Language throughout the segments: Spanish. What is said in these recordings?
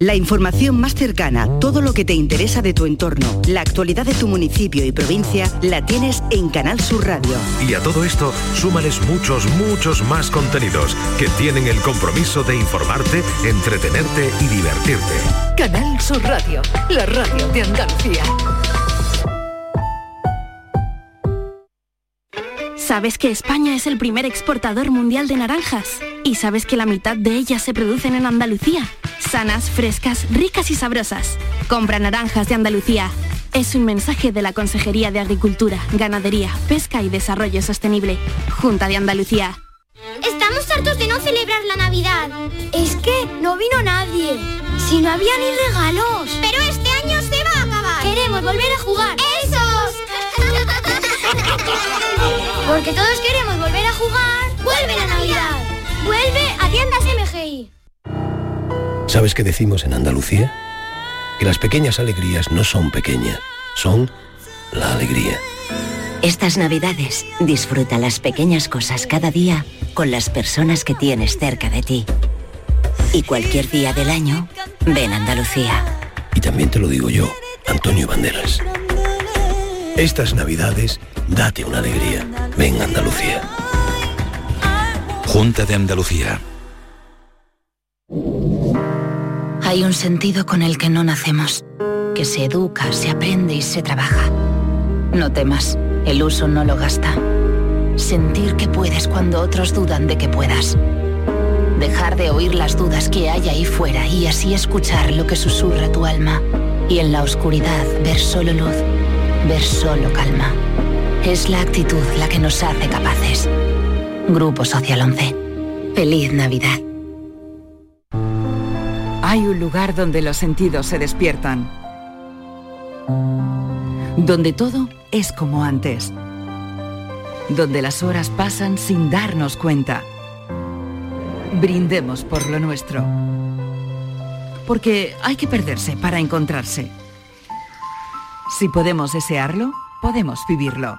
La información más cercana, todo lo que te interesa de tu entorno, la actualidad de tu municipio y provincia, la tienes en Canal Sur Radio. Y a todo esto, súmales muchos, muchos más contenidos que tienen el compromiso de informarte, entretenerte y divertirte. Canal Sur Radio, la radio de Andalucía. ¿Sabes que España es el primer exportador mundial de naranjas? ¿Y sabes que la mitad de ellas se producen en Andalucía? Sanas, frescas, ricas y sabrosas. Compra naranjas de Andalucía. Es un mensaje de la Consejería de Agricultura, Ganadería, Pesca y Desarrollo Sostenible. Junta de Andalucía. Estamos hartos de no celebrar la Navidad. Es que no vino nadie. Si no había ni regalos. Pero este año se va a acabar. Queremos volver a jugar. ¡Esos! Porque todos queremos volver a jugar. ¡Vuelve la Navidad! ¡Vuelve a tiendas MGI! ¿Sabes qué decimos en Andalucía? Que las pequeñas alegrías no son pequeñas, son la alegría. Estas navidades disfruta las pequeñas cosas cada día con las personas que tienes cerca de ti. Y cualquier día del año, ven a Andalucía. Y también te lo digo yo, Antonio Banderas. Estas navidades, date una alegría. Ven Andalucía. Junta de Andalucía. Hay un sentido con el que no nacemos, que se educa, se aprende y se trabaja. No temas, el uso no lo gasta. Sentir que puedes cuando otros dudan de que puedas. Dejar de oír las dudas que hay ahí fuera y así escuchar lo que susurra tu alma. Y en la oscuridad ver solo luz, ver solo calma. Es la actitud la que nos hace capaces. Grupo Social 11. Feliz Navidad. Hay un lugar donde los sentidos se despiertan. Donde todo es como antes. Donde las horas pasan sin darnos cuenta. Brindemos por lo nuestro. Porque hay que perderse para encontrarse. Si podemos desearlo, podemos vivirlo.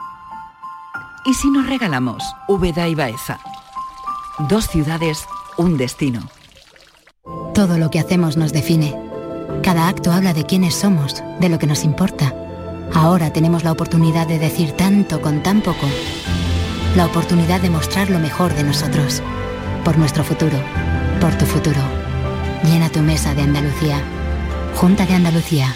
¿Y si nos regalamos Úbeda y Baeza? Dos ciudades, un destino. Todo lo que hacemos nos define. Cada acto habla de quiénes somos, de lo que nos importa. Ahora tenemos la oportunidad de decir tanto con tan poco. La oportunidad de mostrar lo mejor de nosotros. Por nuestro futuro. Por tu futuro. Llena tu mesa de Andalucía. Junta de Andalucía.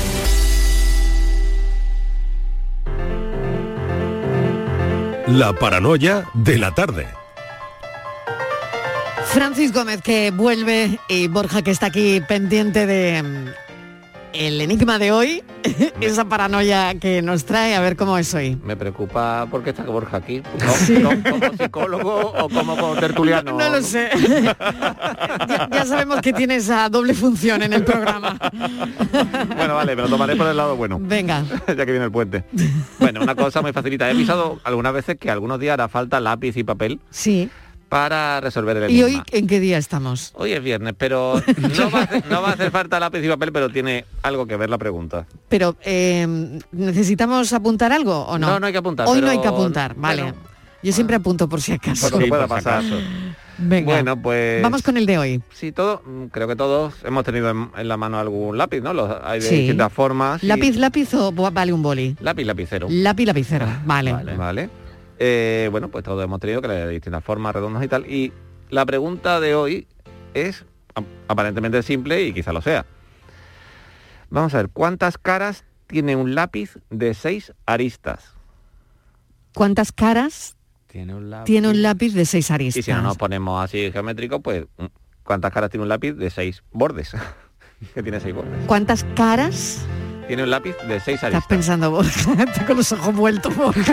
La paranoia de la tarde. Francis Gómez que vuelve y Borja que está aquí pendiente de el enigma de hoy, esa paranoia que nos trae, a ver cómo es hoy. Me preocupa porque está Borja aquí. ¿Como, como psicólogo o como, tertuliano? No lo sé. ya, ya sabemos que tiene esa doble función en el programa. Bueno, vale, me lo tomaré por el lado bueno. Venga. ya que viene el puente. Bueno, una cosa muy facilita. He avisado algunas veces que algunos días hará falta lápiz y papel Sí. Para resolver el ¿Y enigma. hoy en qué día estamos? Hoy es viernes, pero no va, a hacer, no va a hacer falta lápiz y papel, pero tiene algo que ver la pregunta. Pero, eh, ¿necesitamos apuntar algo o no? No, no hay que apuntar, Hoy no hay que apuntar, vale. bueno. Yo siempre apunto por si acaso. Por lo que pueda pasar. Venga. Bueno, pues... Vamos con el de hoy. Sí, todo, mm, creo que todos hemos tenido en, en la mano algún lápiz, ¿no? Los, hay de Sí. distintas formas. y- ¿Lápiz, lápiz o vale un boli? Lápiz, lapicero. Lápiz, lapicero. Vale. Vale. Eh, bueno, pues todos hemos tenido que de distintas formas, redondas y tal. Y la pregunta de hoy es ap- aparentemente simple y quizá lo sea. Vamos a ver, ¿cuántas caras tiene un lápiz de seis aristas? ¿Cuántas caras Tiene un lápiz. tiene un lápiz de seis aristas? Y si no nos ponemos así geométrico, pues mm, ¿cuántas caras tiene un lápiz de seis bordes? que tiene seis bordes. ¿Cuántas caras? Tiene un lápiz de seis Estás aristas. pensando, Borja, Está con los ojos vueltos. Borja.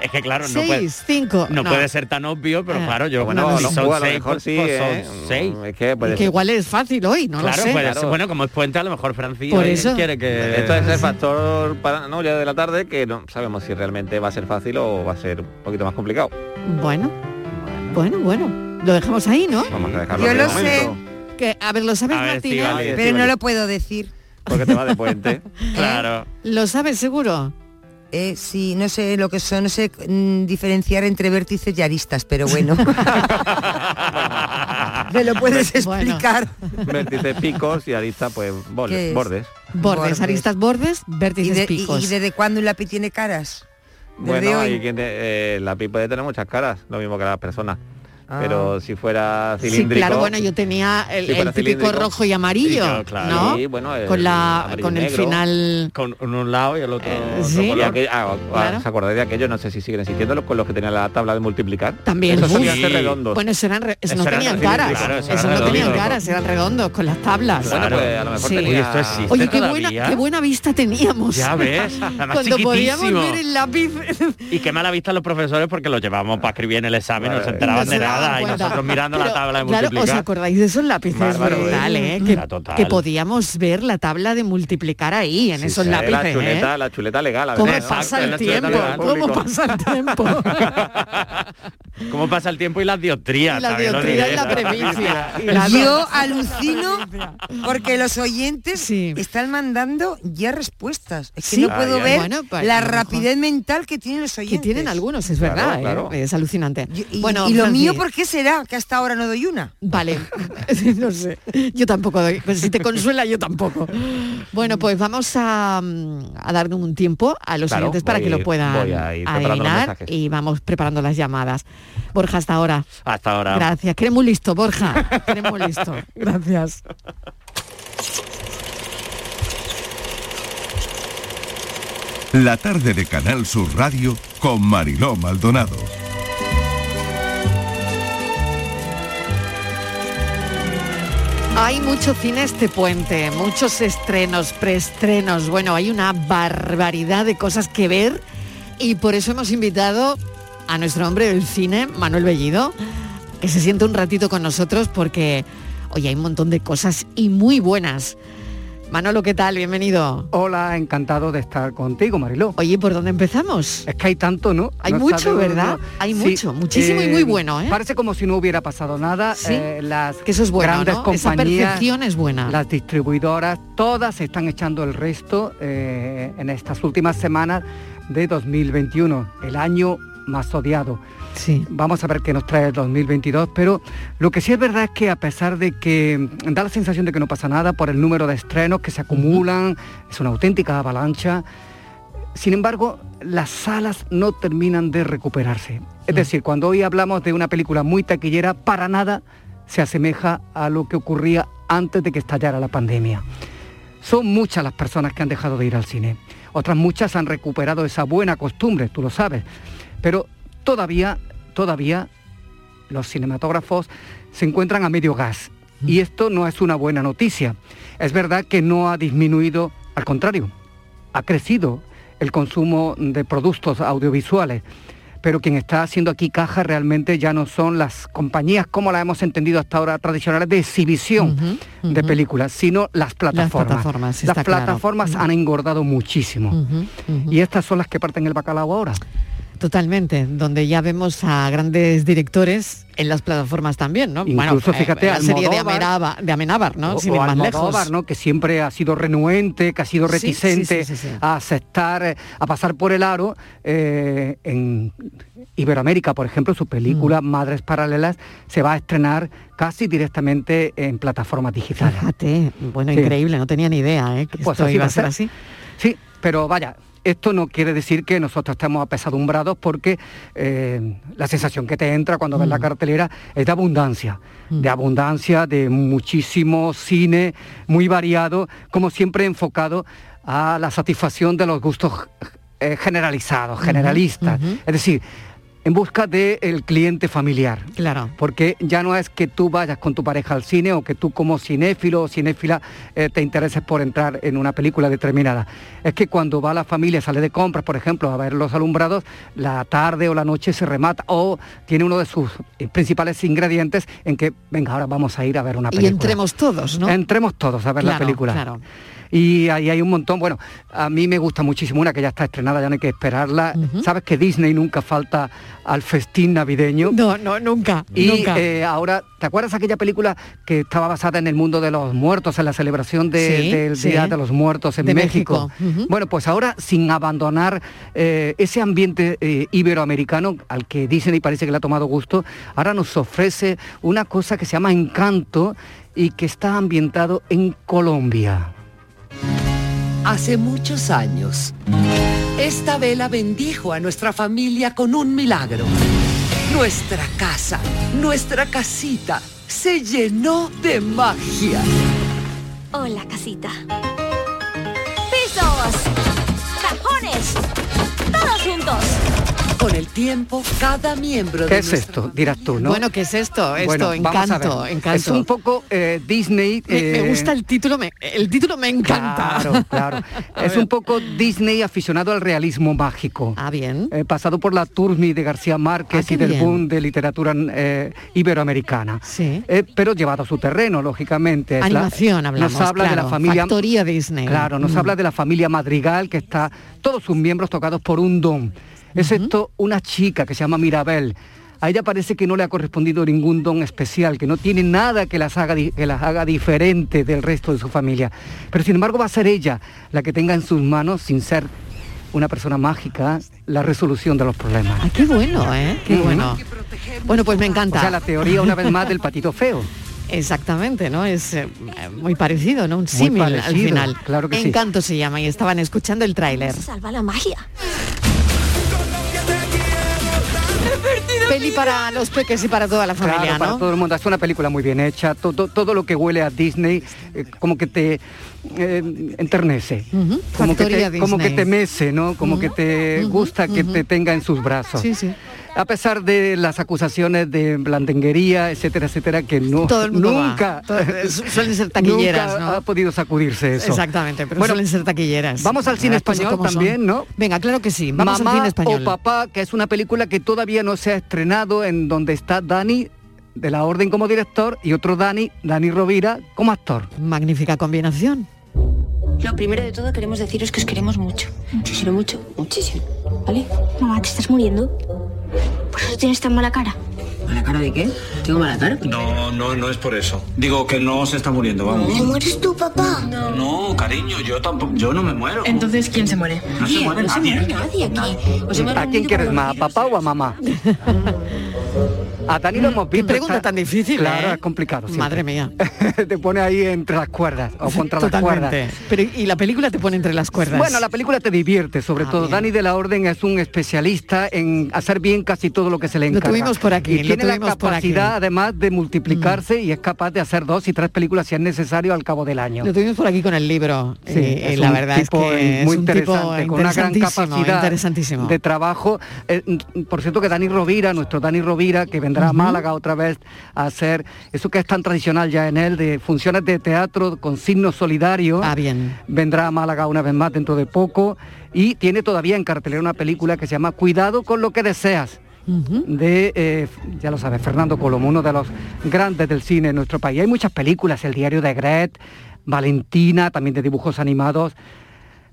Es que claro, no Seis, puede, cinco. no no. puede ser tan obvio, pero Eh, claro, yo Bueno, no, si son a lo seis, mejor pues, sí, pues ¿eh? son seis. Es que puede Que ser. igual es fácil hoy, no claro, lo sé. puede ser. bueno, como es puente, a lo mejor Francis Por hoy eso. quiere que... Esto es el factor paranoia de la tarde que no sabemos si realmente va a ser fácil o va a ser un poquito más complicado. Bueno, bueno, bueno. Lo dejamos ahí, ¿no? Vamos a dejarlo Yo lo momento, Que, a ver, ¿lo sabes, ver? Estíbaliz, Pero no lo puedo decir. Porque te va de puente. claro. ¿Lo sabes seguro? Eh, sí, no sé lo que son, no sé mm, diferenciar entre vértices y aristas, pero bueno. ¿Me lo puedes Bueno. explicar? Vértices picos y arista pues bordes. Bordes, Bordes. aristas bordes, ¿Y, vértices de- y- picos. y desde cuándo un lápiz tiene caras? Desde Bueno, hoy. eh, el lápiz puede tener muchas caras, lo mismo que las personas. Ah. Pero si fuera Sí, cilíndrico... claro, bueno, yo tenía el, Si fuera el típico rojo y amarillo, Sí, claro. ¿no? Sí, bueno, el con la con el negro. final Con un lado y el otro... otro sí. Y color. aquel- ah, ah, Claro. ¿Os acordáis de aquello? No sé si siguen existiendo los con los que tenían la tabla de multiplicar. también. Eso Uf. solía ser redondos. Bueno, eso, eran re- eso no eran tenían caras. claro, eso eso eran no tenían redondos. caras, eran redondos con las tablas. Bueno, Claro. pues a lo mejor Sí. tenía... Oye, Oye, qué buena, qué buena vista teníamos. Ya ves, Cuando podíamos ver el lápiz. Y qué mala vista los profesores porque los llevamos para escribir en el examen, no se enteraban de daban nada y cuenta. nosotros mirando la Pero, tabla de claro, ¿os acordáis de esos lápices? Bárbaro, ¿eh? ¿eh? Que, total. que podíamos ver la tabla de multiplicar ahí, en Sí, esos sí, lápices, la ¿eh? chuleta, la chuleta legal. a ¿Cómo pasa el la chuleta tiempo? legal, ¿Cómo pasa el tiempo? ¿Cómo pasa el tiempo y las dioptrías? La dioptría y la Yo alucino porque los oyentes Sí. están mandando ya respuestas. Es que Sí. no puedo Ah, ver Bueno, pues, la rapidez mental que tienen los Que oyentes. tienen algunos, es Claro, verdad, ¿eh? es alucinante. Y, y- bueno, y lo mío, ¿por qué será que hasta ahora no doy una? Vale, no sé. Yo tampoco doy. Pues si te consuela, yo tampoco. Bueno, pues vamos a, mm, a darle un tiempo a los Claro, oyentes para que lo puedan adivinar y vamos preparando las llamadas. Borja, hasta ahora. Hasta ahora. Gracias. Que eres muy listo, Borja. Que eres muy listo. Gracias. La tarde de Canal Sur Radio con Mariló Maldonado. Hay mucho cine este puente, muchos estrenos, preestrenos. Bueno, hay una barbaridad de cosas que ver y por eso hemos invitado a nuestro hombre del cine, Manuel Bellido, que se siente un ratito con nosotros porque hoy hay un montón de cosas y muy buenas. Manolo, ¿qué tal? Bienvenido. Hola, encantado de estar contigo, Mariló. Oye, ¿por dónde empezamos? Es que hay tanto, ¿no? Hay No mucho, sabe- ¿verdad? no. Hay mucho, muchísimo y muy bueno, ¿eh? Parece como si no hubiera pasado nada. Sí, eh, las que eso es bueno, grandes ¿no? Esa compañías, percepción es buena. las distribuidoras, todas están echando el resto eh, en estas últimas semanas de 2021, el año más odiado. Sí. Vamos a ver qué nos trae el 2022, pero lo que sí es verdad es que a pesar de que mm, da la sensación de que no pasa nada por el número de estrenos que se acumulan, es una auténtica avalancha, sin embargo, las salas no terminan de recuperarse. Es decir, cuando hoy hablamos de una película muy taquillera, para nada se asemeja a lo que ocurría antes de que estallara la pandemia. Son muchas las personas que han dejado de ir al cine. Otras muchas han recuperado esa buena costumbre, tú lo sabes. Pero todavía, todavía los cinematógrafos se encuentran a medio gas. Y esto no es una buena noticia. Es verdad que no ha disminuido, al contrario, ha crecido el consumo de productos audiovisuales pero quien está haciendo aquí caja realmente ya no son las compañías como las hemos entendido hasta ahora tradicionales de exhibición de películas, sino las plataformas. Las plataformas, Las plataformas han engordado muchísimo. Y estas son las que parten el bacalao ahora. Totalmente, donde ya vemos a grandes directores en las plataformas también, ¿no? Incluso, bueno, fíjate, la serie de Amenábar, de Amenábar, ¿no? O, Sin o ir más Almodóvar, lejos. ¿no? Que siempre ha sido renuente, que ha sido reticente sí, sí, sí. a aceptar, eh, a pasar por el aro. eh, en Iberoamérica, por ejemplo, su película Mm. Madres Paralelas se va a estrenar casi directamente en plataformas digitales. Fíjate, bueno, increíble, no tenía ni idea, ¿eh? Que Pues esto así iba a ser. así. Sí, pero vaya, esto no quiere decir que nosotros estemos apesadumbrados porque eh, la sensación que te entra cuando ves la cartelera es de abundancia, de abundancia, de muchísimo cine, muy variado, como siempre enfocado a la satisfacción de los gustos eh, generalizados, generalistas. Es decir, en busca del cliente familiar. Claro. Porque ya no es que tú vayas con tu pareja al cine o que tú como cinéfilo o cinéfila eh, te intereses por entrar en una película determinada. Es que cuando va la familia, sale de compras, por ejemplo, a ver los alumbrados, la tarde o la noche se remata o tiene uno de sus eh, principales ingredientes en que, venga, ahora vamos a ir a ver una Y película. entremos todos, ¿no? Entremos todos a ver la película. claro. Y ahí hay un montón, bueno, a mí me gusta muchísimo una que ya está estrenada, ya no hay que esperarla. Sabes que Disney nunca falta al festín navideño. No, no, nunca. Y nunca. eh, ahora, ¿te acuerdas aquella película que estaba basada en el mundo de los muertos, en la celebración de- Sí, del sí. Día de los Muertos en De México? Bueno, pues ahora sin abandonar eh, ese ambiente eh, iberoamericano al que Disney parece que le ha tomado gusto, ahora nos ofrece una cosa que se llama Encanto y que está ambientado en Colombia. Hace muchos años, esta vela bendijo a nuestra familia con un milagro. Nuestra casa, nuestra casita, se llenó de magia. Hola, casita. ¡Pisos! ¡Cajones! ¡Todos juntos! Con el tiempo, cada miembro ¿Qué de es nuestra esto? Dirás tú, ¿no? Bueno, ¿qué es esto? Esto, Bueno, encanto, encanto. Es un poco eh, Disney. Me, me eh, gusta el título, me, el título me encanta. Claro, claro. Es un poco Disney aficionado al realismo mágico. Ah, bien. Eh, pasado por la Turmi de García Márquez Ah, qué y del bien. boom de literatura eh, iberoamericana. Sí. Eh, pero llevado a su terreno, lógicamente. Es la- Animación hablamos, Nos habla de la familia... factoría Disney. Claro, nos Mm. habla de la familia Madrigal, que está todos sus miembros tocados por un don. Excepto una chica que se llama Mirabel. A ella parece que no le ha correspondido ningún don especial, que no tiene nada que las haga, que las haga diferente del resto de su familia. Pero sin embargo va a ser ella la que tenga en sus manos, sin ser una persona mágica, la resolución de los problemas. Ay, qué bueno, ¿eh? Qué bueno. Bueno, pues me encanta. O sea, la teoría una vez más del patito feo. Exactamente, ¿no? Es eh, muy parecido, ¿no? Un símil al final. claro que sí. Encanto se llama y estaban escuchando el tráiler. Salva la magia. Peli para los peques y para toda la familia, Claro, para ¿no? todo el mundo. Es una película muy bien hecha. Todo, todo lo que huele a Disney, eh, como que te eh, enternece. Como que, te, como que te mece, ¿no? Como que te gusta que te tenga en sus brazos. Sí, sí. A pesar de las acusaciones de blandenguería, etcétera, etcétera, que no, Todo el mundo va. nunca, Todo- suelen ser taquilleras, nunca ¿no? ha podido sacudirse eso. Exactamente, pero Bueno, suelen ser taquilleras. Vamos al cine Las cosas español son. también, ¿no? Venga, claro que sí. Vamos Mamá al cine español. o Papá, que es una película que todavía no se ha estrenado, en donde está Dani de la Orden como director y otro Dani, Dani Rovira, como actor. Magnífica combinación. Lo primero de todo queremos deciros que os queremos mucho. Muchísimo, mucho, muchísimo. ¿Vale? Mamá, ¿te estás muriendo? Por eso tienes tan mala cara. ¿Mala cara de qué? ¿Tengo mala cara? No, no, no es por eso. Digo que no se está muriendo, vamos. ¿Te mueres tú, papá? No, cariño, yo tampoco, yo no me muero. Entonces, ¿quién se muere? No se muere no se nadie. muere nadie aquí. ¿A quién quieres más, a papá o a mamá? A Dani lo hemos visto. pregunta está- tan difícil, Claro, ¿eh? es complicado. siempre. Madre mía. te pone ahí entre las cuerdas o contra las cuerdas. Pero y la película te pone entre las cuerdas. Bueno, la película te divierte, sobre Ah, todo. bien. Dani de la Orden es un especialista en hacer bien casi todo lo que se le Lo encarga. tuvimos por aquí, Y lo tiene la. Mm. capacidad, además, de multiplicarse y es capaz de hacer dos y tres películas si es necesario al cabo del año. Lo tuvimos por aquí con el libro. Sí, es y la verdad es que muy es un tipo interesante, con una gran capacidad interesantísimo. de trabajo. Eh, mm, por cierto que Dani Rovira, nuestro Dani Rovira, que vendrá vendrá a Málaga otra vez a hacer eso que es tan tradicional ya en él, de funciones de teatro con signos solidarios. Ah, bien. Vendrá a Málaga una vez más dentro de poco y tiene todavía en cartelera una película que se llama Cuidado con lo que deseas de, eh, ya lo sabes, Fernando Colomo, uno de los grandes del cine en nuestro país. Hay muchas películas, El diario de Gret, Valentina, también de dibujos animados.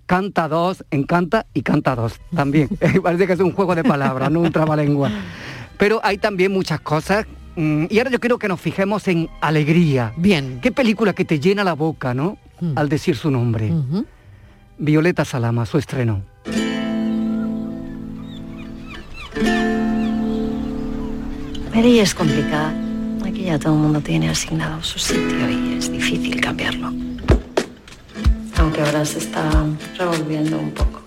Canta dos, encanta y canta dos también. Parece que es un juego de palabras, no un trabalengua. Pero hay también muchas cosas. mm, Y ahora yo quiero que nos fijemos en Alegría. Bien. Qué película que te llena la boca, ¿no? Al decir su nombre. Violeta Salama, su estreno. Mary es complicada. Aquí ya todo el mundo tiene asignado su sitio y es difícil cambiarlo. Aunque ahora se está revolviendo un poco.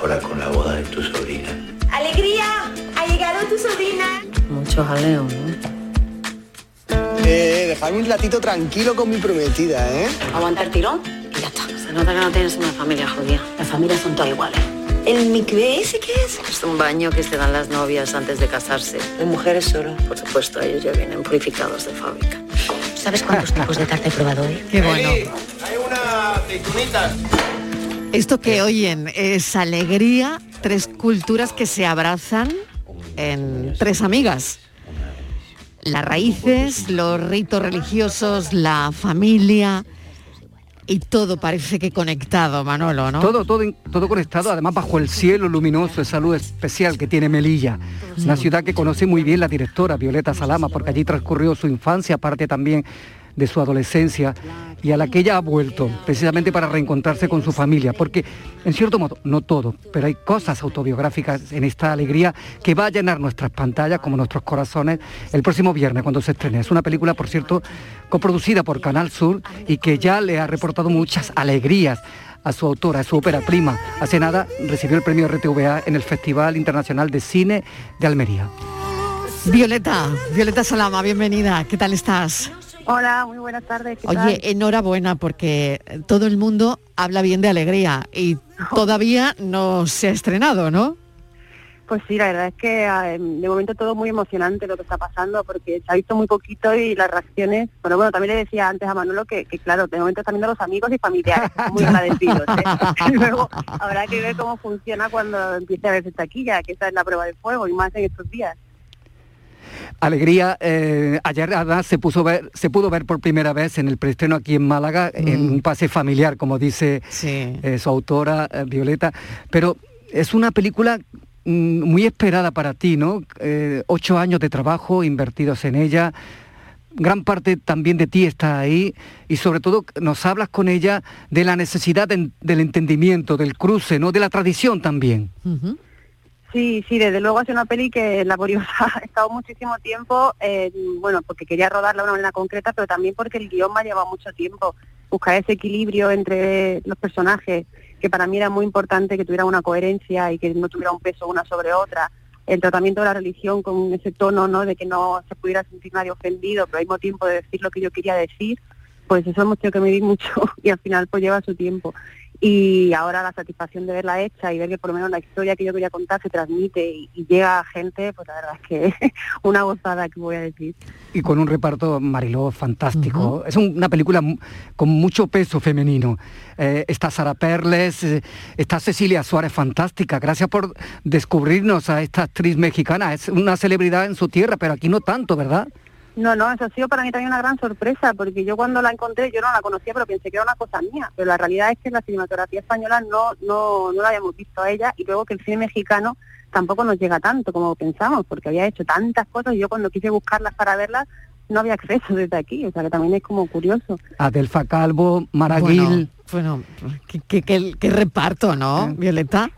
Ahora con la boda de tu sobrina. ¡Alegría! ¡Ha llegado tu sobrina! Mucho jaleo, ¿no? Eh, dejadme un ratito tranquilo con mi prometida, ¿eh? Aguanta el tirón y ya está. Se nota que no tienes una familia judía. Las familias son todas iguales. ¿El micvé ese qué es? Es un baño que se dan las novias antes de casarse. De mujeres solo. Por supuesto, ellos ya vienen purificados de fábrica. ¿Sabes cuántos tipos de tarta he probado hoy? Qué bueno. Hay una aceitunita. Esto que oyen es alegría, tres culturas que se abrazan en tres amigas. Las raíces, los ritos religiosos, la familia y todo parece que conectado, Manolo, ¿no? Todo, todo, todo conectado, además bajo el cielo luminoso, esa luz especial que tiene Melilla, una ciudad que conoce muy bien la directora Violeta Salama, porque allí transcurrió su infancia, parte también de su adolescencia, y a la que ella ha vuelto, precisamente para reencontrarse con su familia, porque en cierto modo, no todo, pero hay cosas autobiográficas en esta alegría que va a llenar nuestras pantallas como nuestros corazones el próximo viernes cuando se estrene. Es una película, por cierto, coproducida por Canal Sur y que ya le ha reportado muchas alegrías a su autora, a su ópera prima. Hace nada recibió el premio RTVA en el Festival Internacional de Cine de Almería. Violeta, Violeta Salama, bienvenida. ¿Qué tal estás? Hola, muy buenas tardes. ¿qué tal? Oye, enhorabuena porque todo el mundo habla bien de alegría y todavía no se ha estrenado, ¿no? Pues sí, la verdad es que eh, de momento todo muy emocionante lo que está pasando porque se ha visto muy poquito y las reacciones, bueno, bueno, también le decía antes a Manolo que, que claro, de momento están viendo los amigos y familiares, muy agradecidos. ¿eh? Y luego habrá que ver cómo funciona cuando empiece a verse taquilla, que esa es la prueba de fuego y más en estos días. Alegría, eh, ayer además se, puso ver, se pudo ver por primera vez en el preestreno aquí en Málaga, en un pase familiar, como dice eh, su autora, eh, Violeta, pero es una película mm, muy esperada para ti, ¿no? Eh, ocho años de trabajo invertidos en ella, gran parte también de ti está ahí y sobre todo nos hablas con ella de la necesidad de- del entendimiento, del cruce, ¿no? De la tradición también. Sí, sí, desde luego ha sido una peli que laboriosa. He estado muchísimo tiempo, eh, bueno, porque quería rodarla de una manera concreta, pero también porque el guion me ha llevado mucho tiempo. Buscar ese equilibrio entre los personajes, que para mí era muy importante que tuviera una coherencia y que no tuviera un peso una sobre otra. El tratamiento de la religión con ese tono, ¿no? De que no se pudiera sentir nadie ofendido, pero al mismo tiempo de decir lo que yo quería decir, pues eso hemos tenido que medir mucho y al final pues lleva su tiempo. Y ahora la satisfacción de verla hecha y ver que por lo menos la historia que yo quería contar se transmite y, y llega a gente, pues la verdad es que una gozada que voy a decir. y con un reparto Mariló fantástico. Es un- una película mu- con mucho peso femenino. Eh, está Sara Perles, eh, está Cecilia Suárez fantástica. Gracias por descubrirnos a esta actriz mexicana. Es una celebridad en su tierra, pero aquí no tanto, ¿verdad? No, no, eso ha sido para mí también una gran sorpresa, porque yo cuando la encontré, yo no la conocía, pero pensé que era una cosa mía. Pero la realidad es que la cinematografía española no, no, no la habíamos visto a ella y luego que el cine mexicano tampoco nos llega tanto como pensamos, porque había hecho tantas cosas y yo cuando quise buscarlas para verlas no había acceso desde aquí, o sea que también es como curioso. Adelfa Calvo, Maraguil. Bueno, qué, qué- qué- qué reparto, ¿no, Violeta?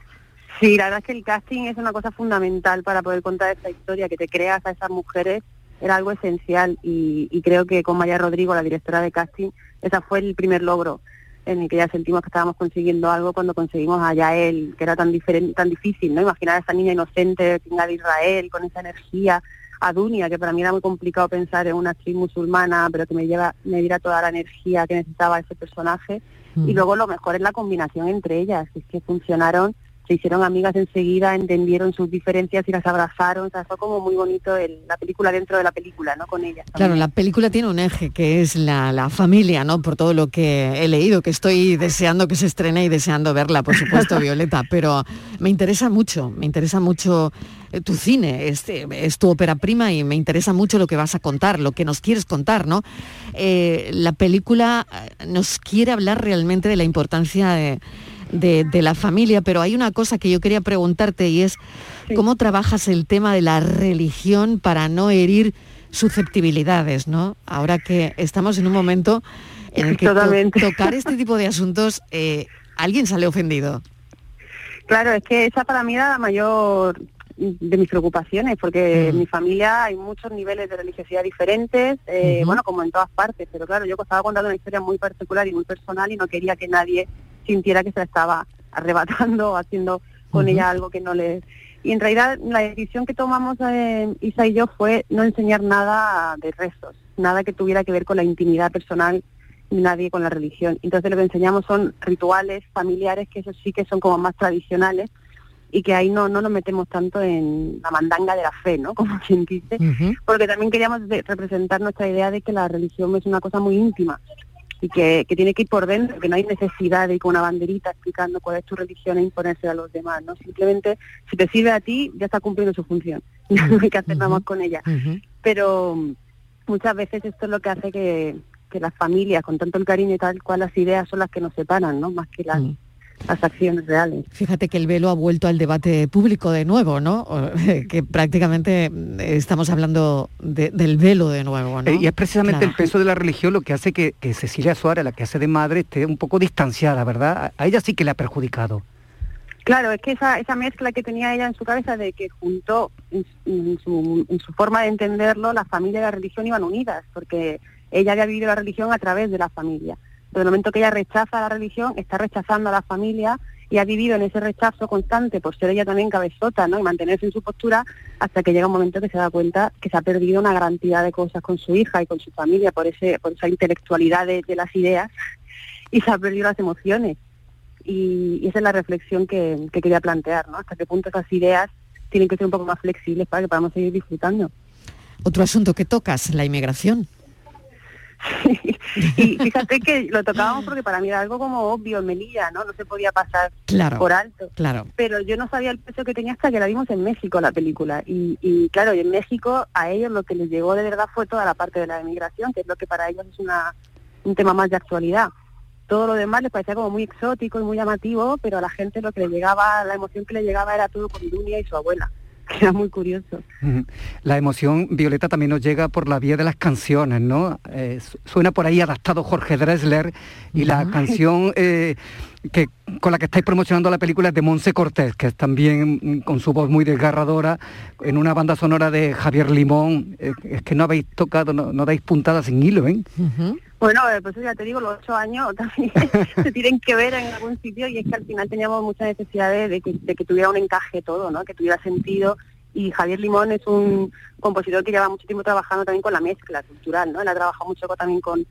Sí, la verdad es que el casting es una cosa fundamental para poder contar esta historia, que te creas a esas mujeres era algo esencial y, y creo que con María Rodrigo, la directora de casting, esa fue el primer logro en el que ya sentimos que estábamos consiguiendo algo cuando conseguimos a Yael, que era tan diferente, tan difícil, ¿no? Imaginar a esa niña inocente, venga de Israel, con esa energía, a Dunia, que para mí era muy complicado pensar en una actriz musulmana, pero que me lleva, me diera toda la energía que necesitaba ese personaje. Y luego lo mejor es la combinación entre ellas, es que funcionaron se hicieron amigas enseguida, entendieron sus diferencias y las abrazaron, o sea, fue como muy bonito el- la película dentro de la película, ¿no? Con ellas. Claro, la película tiene un eje que es la, la familia, ¿no? Por todo lo que he leído, que estoy deseando que se estrene y deseando verla, por supuesto, Violeta, pero me interesa mucho, me interesa mucho eh, tu cine, es, eh, es tu ópera prima y me interesa mucho lo que vas a contar, lo que nos quieres contar, ¿no? Eh, la película eh, nos quiere hablar realmente de la importancia de, de- de la familia, pero hay una cosa que yo quería preguntarte y es cómo trabajas el tema de la religión para no herir susceptibilidades, ¿no? Ahora que estamos en un momento en el que to- tocar este tipo de asuntos, eh, alguien sale ofendido. Claro, es que esa para mí era la mayor de mis preocupaciones, porque en mi familia hay muchos niveles de religiosidad diferentes, eh, bueno, como en todas partes, pero claro, yo estaba contando una historia muy particular y muy personal y no quería que nadie sintiera que se la estaba arrebatando o haciendo con ella algo que no le... Y en realidad la decisión que tomamos eh, Isa y yo fue no enseñar nada de rezos, nada que tuviera que ver con la intimidad personal ni nadie con la religión. Entonces lo que enseñamos son rituales familiares, que eso sí que son como más tradicionales y que ahí no, no nos metemos tanto en la mandanga de la fe, ¿no? Como quien dice, porque también queríamos representar nuestra idea de que la religión es una cosa muy íntima y que, que tiene que ir por dentro, que no hay necesidad de ir con una banderita explicando cuál es tu religión e imponerse a los demás, ¿no? Simplemente, si te sirve a ti, ya está cumpliendo su función, no hay que hacer nada más con ella. Pero mm, muchas veces esto es lo que hace que, que las familias, con tanto el cariño y tal cual, las ideas son las que nos separan, ¿no? Más que las, las acciones reales. Fíjate que el velo ha vuelto al debate público de nuevo, ¿no? Que prácticamente mm, estamos hablando de- del velo de nuevo, ¿no? Eh, y es precisamente Claro. el peso de la religión lo que hace que, que Cecilia Suárez, la que hace de madre, esté un poco distanciada, ¿verdad? A ella sí que le ha perjudicado. Claro, es que esa, esa mezcla que tenía ella en su cabeza de que juntó en, su- en su, en su forma de entenderlo, la familia y la religión iban unidas, porque ella había vivido la religión a través de la familia. Pero el momento que ella rechaza la religión, está rechazando a la familia y ha vivido en ese rechazo constante por ser ella también cabezota, ¿no? Y mantenerse en su postura hasta que llega un momento que se da cuenta que se ha perdido una gran de cosas con su hija y con su familia por ese por esa intelectualidad de, de las ideas y se ha perdido las emociones. Y, y esa es la reflexión que, que quería plantear, ¿no? Hasta qué punto esas ideas tienen que ser un poco más flexibles para que podamos seguir disfrutando. Otro asunto que tocas, la inmigración. Y fíjate que lo tocábamos porque para mí era algo como obvio en Melilla, ¿no? No se podía pasar Claro, por alto. claro. Pero yo no sabía el peso que tenía hasta que la vimos en México, la película. Y, y claro, y en México a ellos lo que les llegó de verdad fue toda la parte de la emigración, que es lo que para ellos es una, un tema más de actualidad. Todo lo demás les parecía como muy exótico y muy llamativo, pero a la gente lo que le llegaba, la emoción que le llegaba era todo con Dunia y su abuela, era muy curioso. La emoción, Violeta, también nos llega por la vía de las canciones, ¿no? Eh, su- suena por ahí adaptado Jorge Dressler y la canción eh, que con la que estáis promocionando la película es de Monse Cortés, que es también mm, con su voz muy desgarradora, en una banda sonora de Javier Limón. Eh, es que no habéis tocado, no, no dais puntadas sin hilo, ¿eh? Bueno, eh, pues ya te digo, los ocho años también se tienen que ver en algún sitio y es que al final teníamos mucha necesidad de, que, de que tuviera un encaje todo, ¿no? Que tuviera sentido y Javier Limón es un compositor que lleva mucho tiempo trabajando también con la mezcla cultural, ¿no? Él ha trabajado mucho también con,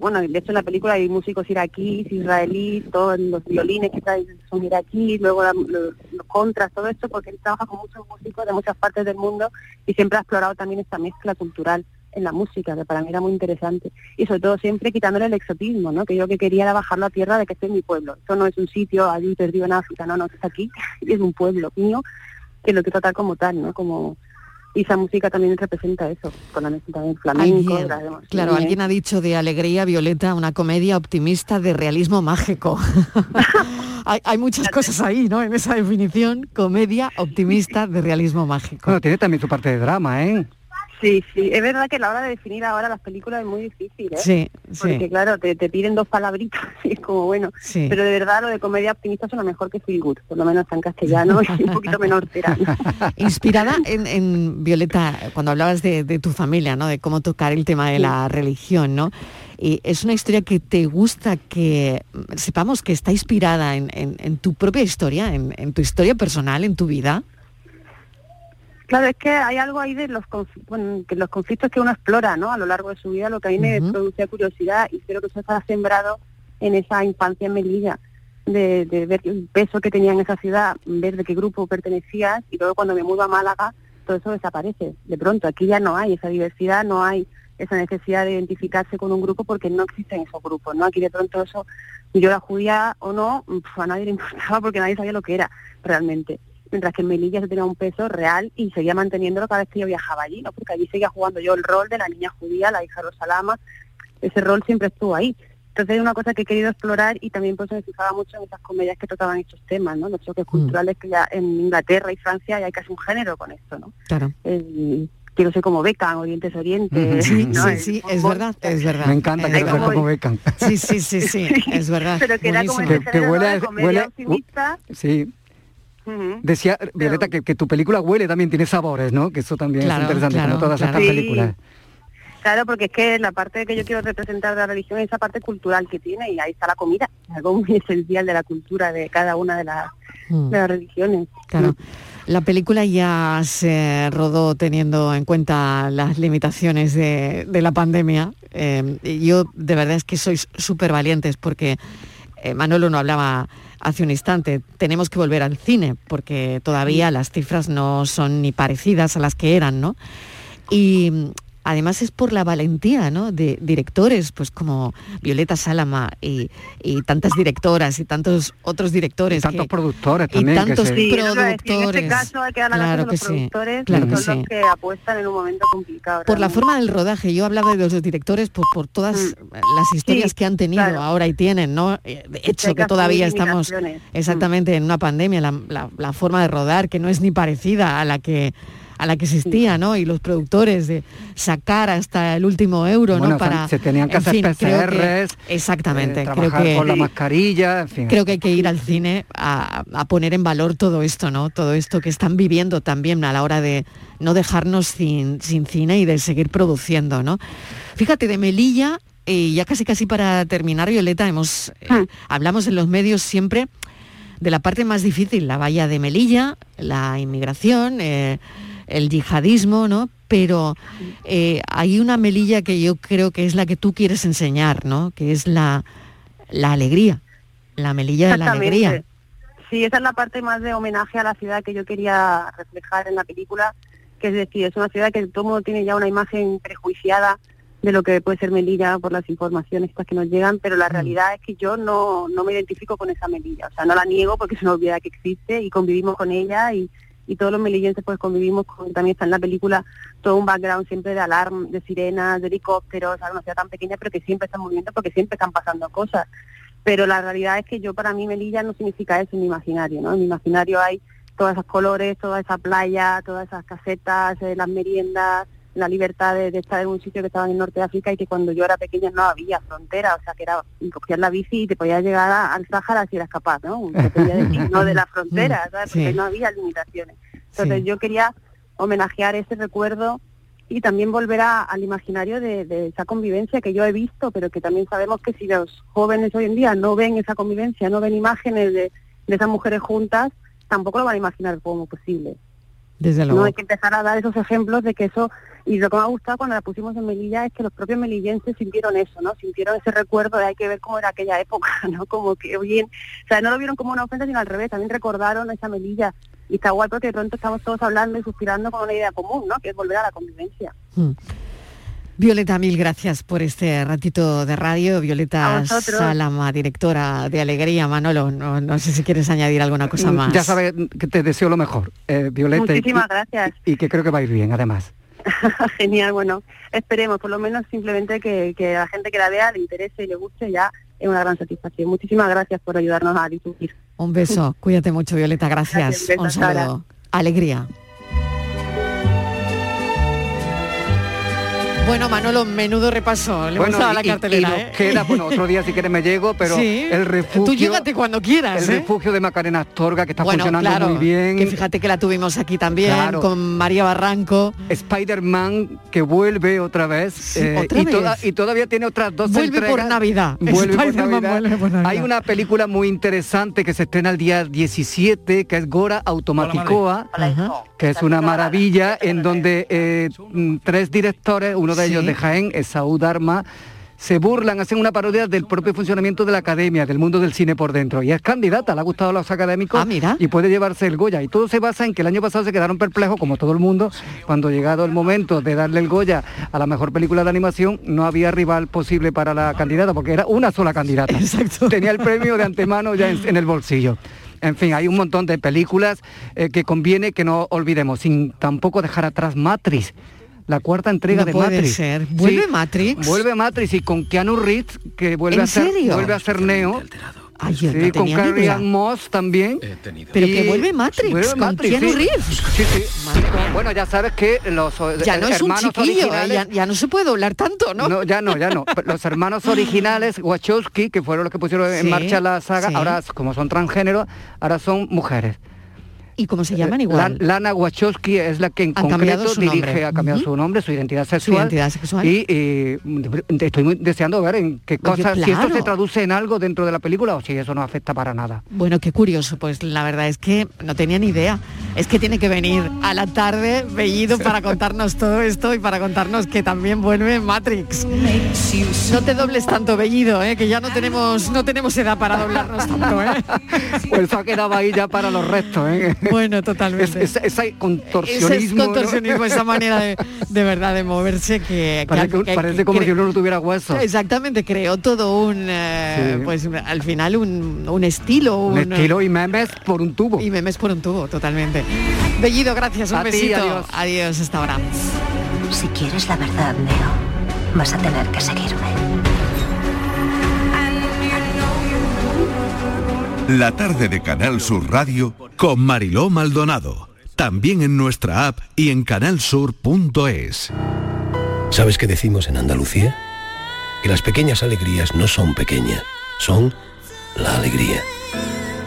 bueno, de hecho en la película hay músicos iraquíes, israelíes, todos los violines que traen son iraquíes, luego la- los, los contras, todo esto, porque él trabaja con muchos músicos de muchas partes del mundo y siempre ha explorado también esta mezcla cultural en la música, que para mí era muy interesante. Y sobre todo siempre quitándole el exotismo, ¿no? Que yo lo que quería era bajarlo a tierra de que este es mi pueblo. Esto no es un sitio allí perdido en África, no, no, esto está aquí, y es un pueblo mío, que lo quiero tratar como tal, ¿no? Como y esa música también representa eso, con la mezcla también flamenco, Alguien- claro, alguien ha dicho de Alegría Violeta una comedia optimista de realismo mágico. hay, hay muchas cosas ahí, ¿no? En esa definición, comedia optimista de realismo mágico. Bueno, tiene también su parte de drama, ¿eh? Sí, sí, es verdad que la hora de definir ahora las películas es muy difícil, ¿eh? Sí, Porque sí. claro, te, te piden dos palabritas y es como bueno. Sí. Pero de verdad lo de comedia optimista suena mejor que feel good, por lo menos está en castellano y un poquito menor terano. Inspirada en, en, Violeta, cuando hablabas de, de tu familia, ¿no? De cómo tocar el tema de la religión, ¿no? Y es una historia que te gusta que mm, sepamos que está inspirada en, en- en tu propia historia, en, en tu historia personal, en tu vida. Claro, es que hay algo ahí de los, bueno, que los conflictos que uno explora ¿no? a lo largo de su vida, lo que a mí me producía curiosidad y creo que eso está sembrado en esa infancia en Melilla. de, de ver el peso que tenía en esa ciudad, ver de qué grupo pertenecías y luego cuando me mudo a Málaga todo eso desaparece. De pronto aquí ya no hay esa diversidad, no hay esa necesidad de identificarse con un grupo porque no existen esos grupos, ¿no? Aquí de pronto eso, yo era judía o no, pf, a nadie le importaba porque nadie sabía lo que era realmente. Mientras que en Melilla se tenía un peso real y seguía manteniéndolo cada vez que yo viajaba allí, ¿no? Porque allí seguía jugando yo el rol de la niña judía, la hija de Rosalama, ese rol siempre estuvo ahí. Entonces es una cosa que he querido explorar y también pues me fijaba mucho en esas comedias que trataban estos temas, ¿no? Los choques culturales que ya en Inglaterra y Francia ya hay casi un género con esto, ¿no? Claro. El- quiero ser como Beckham, Orientes Oriente. Sí, ¿no? sí, sí, es verdad, es verdad. Me encanta que Es lo como- como becan. Sí, sí, sí, sí, es verdad. Pero que era como Que- que huele huele- optimista. Sí. Decía Violeta que, que tu película huele también, tiene sabores, ¿no? Que eso también Claro, es interesante, claro, como todas claro. estas Sí. películas. Claro, porque es que la parte que yo quiero representar de la religión es esa parte cultural que tiene y ahí está la comida, algo muy esencial de la cultura de cada una de las, Mm. de las religiones. Claro. La película ya se rodó teniendo en cuenta las limitaciones de, de la pandemia. Eh, y yo de verdad es que sois súper valientes porque eh, Manolo no hablaba hace un instante. Tenemos que volver al cine porque todavía las cifras no son ni parecidas a las que eran, ¿no? Y además es por la valentía ¿no? de directores pues como Violeta Salama y, y tantas directoras y tantos otros directores. tantos que- productores y también que Sí, tantos se- productores. En este caso hay que dar la Claro a los que sí, productores, claro que que son sí. los que apuestan en un momento complicado. Por la forma del rodaje, yo hablaba de los directores por, por todas las historias Sí, que han tenido claro. ahora y tienen, ¿no? Eh, De hecho, que que todavía estamos limitaciones. exactamente en una pandemia, la, la- la forma de rodar que no es ni parecida a la que a la que existía, ¿no? Y los productores de sacar hasta el último euro, Bueno, ¿no? Para se tenían que hacer fin, creo que- PCRs, exactamente, eh, creo trabajar que con la mascarilla, en fin. creo que hay que ir al cine a, a poner en valor todo esto, ¿no? Todo esto que están viviendo también a la hora de no dejarnos sin, sin cine y de seguir produciendo, ¿no? Fíjate, de Melilla, y ya casi casi para terminar, Violeta, hemos eh, hablamos en los medios siempre de la parte más difícil, la valla de Melilla, la inmigración, eh, el yihadismo, ¿no? Pero eh, hay una Melilla que yo creo que es la que tú quieres enseñar, ¿no? Que es la, la alegría, la Melilla de la alegría. Sí, esa es la parte más de homenaje a la ciudad que yo quería reflejar en la película, que es decir, es una ciudad que todo mundo tiene ya una imagen prejuiciada de lo que puede ser Melilla por las informaciones que nos llegan, pero Mm. la realidad es que yo no, no me identifico con esa Melilla, o sea, no la niego porque es una obviedad que existe y convivimos con ella y, y todos los melillenses pues convivimos con, también está en la película todo un background siempre de alarma, de sirenas, de helicópteros, o una ciudad tan pequeña pero que siempre están moviendo porque siempre están pasando cosas pero la realidad es que yo para mí Melilla no significa eso en mi imaginario, ¿no? En mi imaginario hay todos esos colores, toda esa playa, todas esas casetas, eh, las meriendas, la libertad de, de estar en un sitio que estaba en el norte de África y que cuando yo era pequeña no había frontera, o sea que era cogías la bici y te podías llegar a- al Sáhara si eras capaz, ¿no? No de la frontera, ¿sabes? Porque Sí. no había limitaciones. Entonces Sí. yo quería homenajear ese recuerdo y también volver a- al imaginario de, de esa convivencia que yo he visto, pero que también sabemos que si los jóvenes hoy en día no ven esa convivencia, no ven imágenes de, de esas mujeres juntas, tampoco lo van a imaginar como posible. Desde No luego. hay que empezar a dar esos ejemplos de que eso, y lo que me ha gustado cuando la pusimos en Melilla es que los propios melillenses sintieron eso, ¿no? Sintieron ese recuerdo de hay que ver cómo era aquella época, ¿no? Como que bien, o sea, no lo vieron como una ofensa, sino al revés, también recordaron esa Melilla. Y está guay porque de pronto estamos todos hablando y suspirando con una idea común, ¿no? Que es volver a la convivencia. Mm. Violeta, mil gracias por este ratito de radio. Violeta. Salama, directora de Alegría. Manolo, no, no sé si quieres añadir alguna cosa más. Mm, Ya sabes que te deseo lo mejor, eh, Violeta. y- Muchísimas gracias. Y que creo que va a ir bien, además. Genial, bueno, esperemos, por lo menos simplemente que, que a la gente que la vea le interese y le guste, ya es una gran satisfacción. Muchísimas gracias por ayudarnos a difundir. Un beso. Cuídate mucho, Violeta. Gracias. Gracias, Un saludo. Sara. Alegría. Bueno, Manolo, menudo repaso. Le Bueno, hemos dado la y- cartelera, y nos ¿eh? queda, bueno, otro día si quieres me llego, pero Sí. el refugio... Tú llégate cuando quieras, El ¿eh? refugio de Macarena Astorga, que está bueno, funcionando claro, muy bien. que fíjate que la tuvimos aquí también, Claro. con María Barranco. Spider-Man que vuelve otra vez eh, ¿otra y, toda- vez? y todavía tiene otras dos Vuelve por. Navidad. Vuelve por Navidad. vuelve por Navidad. Hay una película muy interesante que se estrena el día 17 que es Gora Automaticoa, Ajá. Que es una maravilla en donde eh, mm, tres directores, uno de ellos Sí. de Jaén, es Saúd Arma, se burlan, hacen una parodia del propio funcionamiento de la academia, del mundo del cine por dentro. Y es candidata, le ha gustado a los académicos y puede llevarse el Goya. Y todo se basa en que el año pasado se quedaron perplejos, como todo el mundo, cuando llegado el momento de darle el Goya a la mejor película de animación, no había rival posible para la candidata, porque era una sola candidata. Tenía el premio de antemano ya en, en el bolsillo. En fin, hay un montón de películas eh, que conviene que no olvidemos, sin tampoco dejar atrás Matrix la cuarta entrega No de puede Matrix. ser. ¿Vuelve Sí, Matrix? Vuelve Matrix y con Keanu Reeves que vuelve ¿En a ser serio? vuelve a ser Neo. Ay, yo no sí, con tenía ni Carrie. Ann Moss también. Pero Y- que vuelve Matrix, vuelve con Matrix, Keanu sí. Reeves. Sí, sí. Bueno, ya sabes que los Ya no es un hermanos chiquillo, ¿eh? originales ya, ya no se puede doblar tanto, ¿no? No, ya no, ya no. Los hermanos originales, Wachowski, que fueron los que pusieron en marcha la saga, sí. ahora como son transgéneros, ahora son mujeres. ¿Y cómo se llaman igual? La- Lana Wachowski es la que en Han concreto su dirige, nombre. ha cambiado su nombre, su identidad sexual. identidad sexual. Y eh, estoy muy deseando ver en qué Oye, cosas, si esto se traduce en algo dentro de la película o si eso no afecta para nada. Bueno, qué curioso, pues la verdad es que no tenía ni idea. Es que tiene que venir a la tarde Bellido para contarnos todo esto y para contarnos que también vuelve Matrix. No te dobles tanto, Bellido, ¿eh? que ya no tenemos, no tenemos edad para doblarnos tanto. ¿eh? Pues eso ha quedado ahí ya para los restos. ¿eh? Bueno, totalmente. Es, es- ese contorsionismo. Esa manera de, de verdad de moverse que... Parece, que- que- parece que como si uno no tuviera huesos. Exactamente, creó todo un, eh, Sí. pues al final un, un estilo. Un estilo y memes por un tubo. Y memes por un tubo, totalmente. Bellido, gracias, un A ti, besito. adiós. adiós, hasta ahora. Si quieres la verdad, Neo, vas a tener que seguirme. La tarde de Canal Sur Radio con Mariló Maldonado. También en nuestra app y en canalsur.es. ¿Sabes qué decimos en Andalucía? Que las pequeñas alegrías no son pequeñas, son la alegría.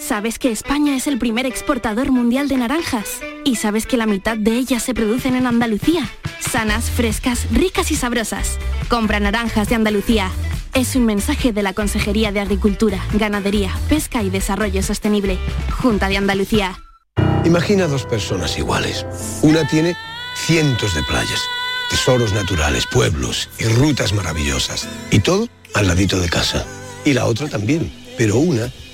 ¿Sabes que España es el primer exportador mundial de naranjas? ¿Y sabes que la mitad de ellas se producen en Andalucía? Sanas, frescas, ricas y sabrosas. Compra naranjas de Andalucía. Es un mensaje de la Consejería de Agricultura, Ganadería, Pesca y Desarrollo Sostenible. Junta de Andalucía. Imagina dos personas iguales. Una tiene cientos de playas, tesoros naturales, pueblos y rutas maravillosas. Y todo al ladito de casa. Y la otra también. Pero una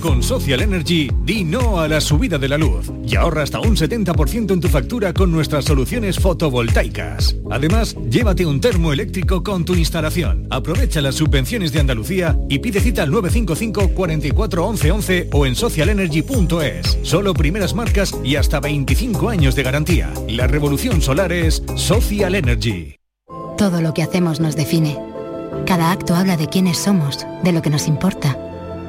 Con Social Energy, di no a la subida de la luz y ahorra hasta un 70% en tu factura con nuestras soluciones fotovoltaicas. Además, llévate un termo eléctrico con tu instalación. Aprovecha las subvenciones de Andalucía y pide cita al 955 44 11 11 o en socialenergy.es. Solo primeras marcas y hasta 25 años de garantía. La revolución solar es Social Energy. Todo lo que hacemos nos define. Cada acto habla de quiénes somos, de lo que nos importa.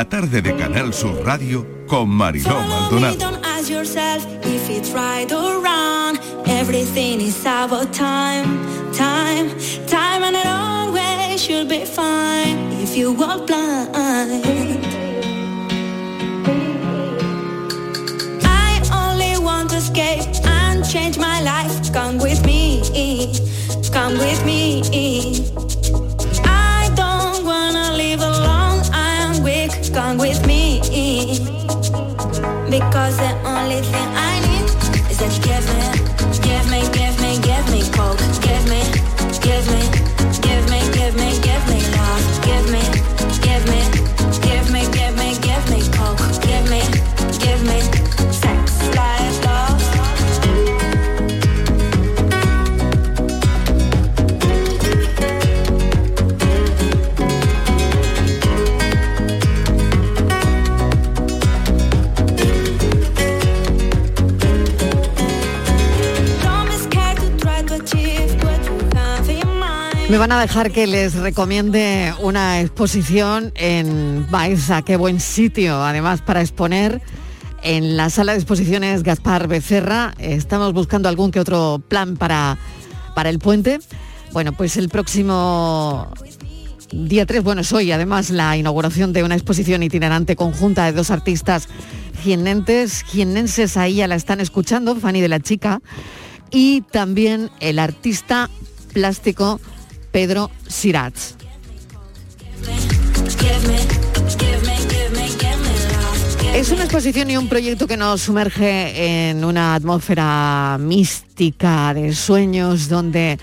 La tarde de Canal Sur Radio con Mariló Maldonado. Everything is about time, time, time, and it always should be fine if you walk blind. I only want to escape and change my life. Come with me, come with me. Because the only thing I need is that you Me van a dejar que les recomiende una exposición en Baeza, qué buen sitio, además para exponer en la sala de exposiciones Gaspar Becerra. Estamos buscando algún que otro plan para, para el puente. Bueno, pues el próximo día 3, bueno, es hoy además la inauguración de una exposición itinerante conjunta de dos artistas jiennenses, jiennenses ahí ya la están escuchando, Fanny de la Chica, y también el artista plástico Pedro Sirats. Es una exposición y un proyecto que nos sumerge en una atmósfera mística de sueños donde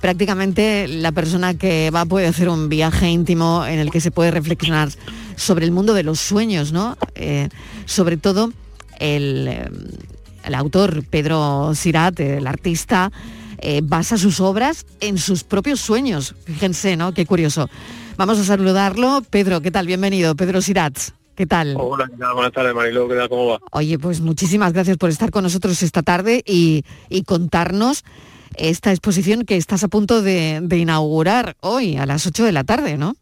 prácticamente la persona que va puede hacer un viaje íntimo en el que se puede reflexionar sobre el mundo de los sueños, ¿no? Eh, sobre todo el, eh, el autor Pedro Sirat, el artista, eh, basa sus obras en sus propios sueños. Fíjense, ¿no? Qué curioso. Vamos a saludarlo. Pedro, ¿qué tal? Bienvenido. Pedro Sirats. ¿Qué tal? Hola, ¿qué tal? Buenas tardes, Mariló, ¿qué tal? ¿Cómo va? Oye, pues muchísimas gracias por estar con nosotros esta tarde y, y contarnos esta exposición que estás a punto de, de inaugurar hoy a las 8 de la tarde, ¿no?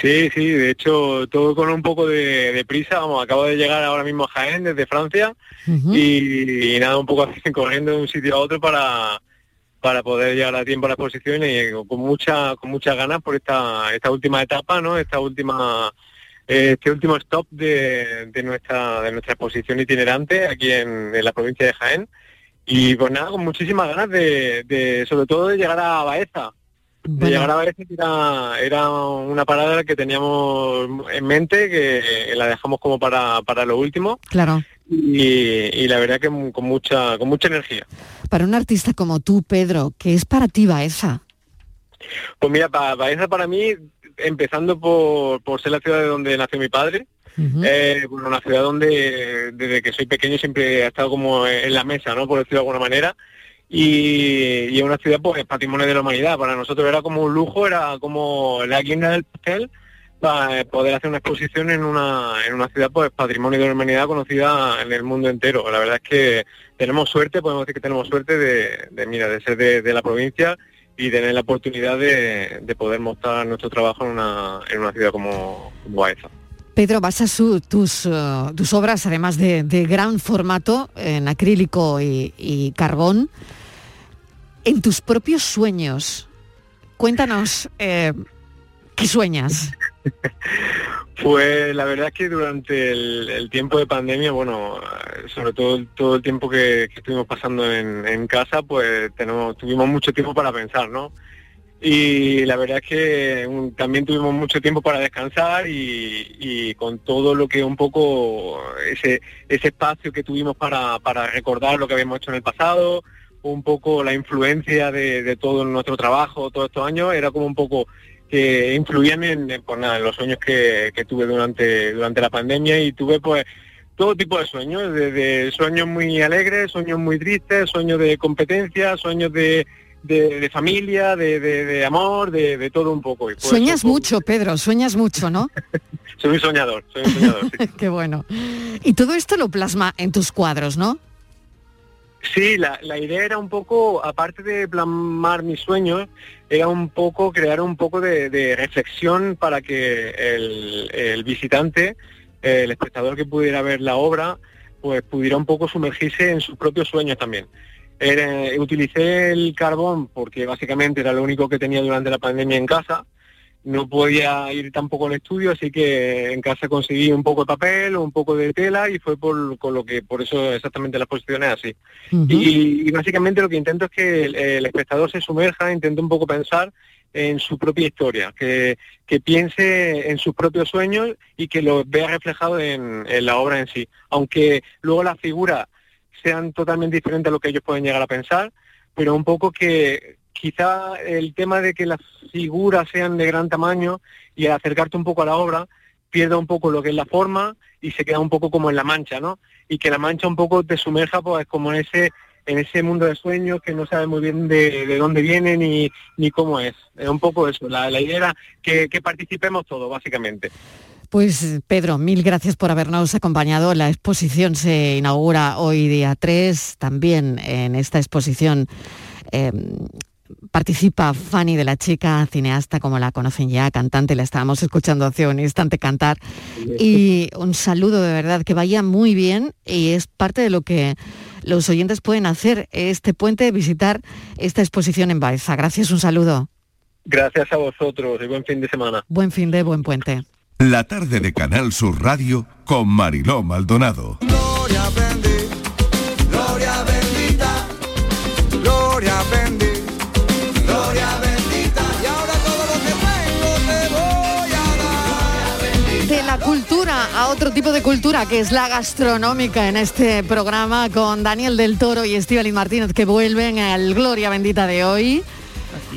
Sí, sí, de hecho, todo con un poco de, de prisa, vamos, acabo de llegar ahora mismo a Jaén desde Francia y, y nada, un poco así, corriendo de un sitio a otro para, para poder llegar a tiempo a la exposición y con mucha, con muchas ganas por esta, esta última etapa, ¿no? Esta última eh, este último stop de, de nuestra de nuestra exposición itinerante aquí en, en la provincia de Jaén y pues nada con muchísimas ganas de, de sobre todo de llegar a Baeza de llegar a que era, era una parada que teníamos en mente que la dejamos como para, para lo último Claro. y, y la verdad que con mucha con mucha energía Para un artista como tú, Pedro, ¿qué es para ti Baeza? Pues mira, Baeza para mí, empezando por, por ser la ciudad de donde nació mi padre, eh, bueno, una ciudad donde desde que soy pequeño siempre ha estado como en la mesa, ¿no? Por decirlo de alguna manera. Y, y una ciudad pues patrimonio de la humanidad. Para nosotros era como un lujo, era como la guinda del pastel para poder hacer una exposición en una, en una ciudad pues patrimonio de la humanidad conocida en el mundo entero. La verdad es que tenemos suerte, podemos decir que tenemos suerte de, mira, de ser de, la provincia y tener la oportunidad de, de poder mostrar nuestro trabajo en una, en una ciudad como, como Baeza. Pedro, basas su- tus, eh, tus obras, además de, de gran formato, en acrílico y, carbón, en tus propios sueños. Cuéntanos, eh, ¿qué sueñas? Pues la verdad es que durante el, tiempo de pandemia, bueno, sobre todo todo el tiempo que, estuvimos pasando en, casa, pues tuvimos mucho tiempo para pensar, ¿no? Y la verdad es que un- también tuvimos mucho tiempo para descansar y, con todo lo que un poco ese, espacio que tuvimos para, recordar lo que habíamos hecho en el pasado, un poco la influencia de, todo nuestro trabajo todos estos años, era como un poco que influían en, pues nada, los sueños que, que tuve durante, durante la pandemia y tuve pues todo tipo de sueños, desde sueños muy alegres, sueños muy tristes, sueños de competencia, sueños de, de, de familia, de, de- de amor, de, de todo un poco. Y pues, Sueñas mucho, Pedro, sueñas mucho, ¿no? soy un soñador, soy un soñador. sí. Qué bueno. Y todo esto lo plasma en tus cuadros, ¿no? Sí, la, la idea era un poco, aparte de plasmar mis sueños, era un poco crear un poco de, de reflexión para que el, el visitante el espectador que pudiera ver la obra, pues pudiera un poco sumergirse en sus propios sueños también. Utilicé el carbón porque básicamente era lo único que tenía durante la pandemia en casa. No podía ir tampoco al estudio, así que en casa conseguí un poco de papel, un poco de tela y fue por, con lo que por eso exactamente la exposición es así. y, y básicamente lo que intento es que el, el espectador se sumerja, intento un poco pensar en su propia historia, que, que piense en sus propios sueños y que lo vea reflejado en, en la obra en sí. Aunque luego las figuras sean totalmente diferentes a lo que ellos pueden llegar a pensar, pero un poco que quizá el tema de que las figuras sean de gran tamaño y al acercarte un poco a la obra pierda un poco lo que es la forma y se queda un poco como en la mancha, ¿no? Y que la mancha un poco te sumerja pues como en ese en ese mundo de sueños que no sabe muy bien de, de dónde viene ni, ni cómo es. Es un poco eso, la, idea era que, que participemos todos, básicamente. Pues Pedro, mil gracias por habernos acompañado. La exposición se inaugura hoy día 3. También en esta exposición eh, participa Fanny de la Chica, cineasta como la conocen ya, cantante, la estábamos escuchando hace un instante cantar. Y un saludo de verdad, que vaya muy bien y es parte de lo que los oyentes pueden hacer este puente, visitar esta exposición en Baeza. Gracias, un saludo. Gracias a vosotros y buen fin de semana. Buen fin de buen puente. La tarde de Canal Sur Radio con Mariló Maldonado. Gloria bendita, gloria bendita, gloria bendita, gloria bendita. Y ahora todo lo que tengo te voy a dar. De la cultura a otro tipo de cultura, que es la gastronómica en este programa con Daniel del Toro y Estíbaliz Martínez que vuelven al Gloria Bendita de hoy.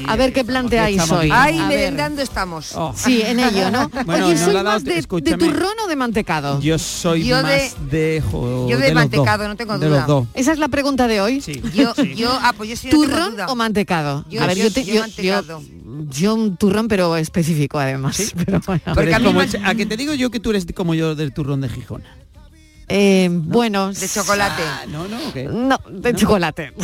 A ver qué planteáis hoy. Ahí A ver. merendando estamos. Sí, en ello, ¿no? Bueno, Oye, no ¿soy más de, de turrón o de mantecado? Yo soy Yo de- más de, jo- yo de mantecado, dos, no tengo de duda. los dos. Esa es la pregunta de hoy. Yo, yo, ah, pues yo sí no tengo ¿Turrón duda. o mantecado? Yo- a ver, yo- yo, te- yo yo- mantecado. yo- un turrón, pero específico además. Pero bueno. Pero es como el- a que te digo yo que tú eres como yo del turrón de Gijona. Eh, Bueno. De chocolate. Ah, no, no, ¿o qué? No, de chocolate.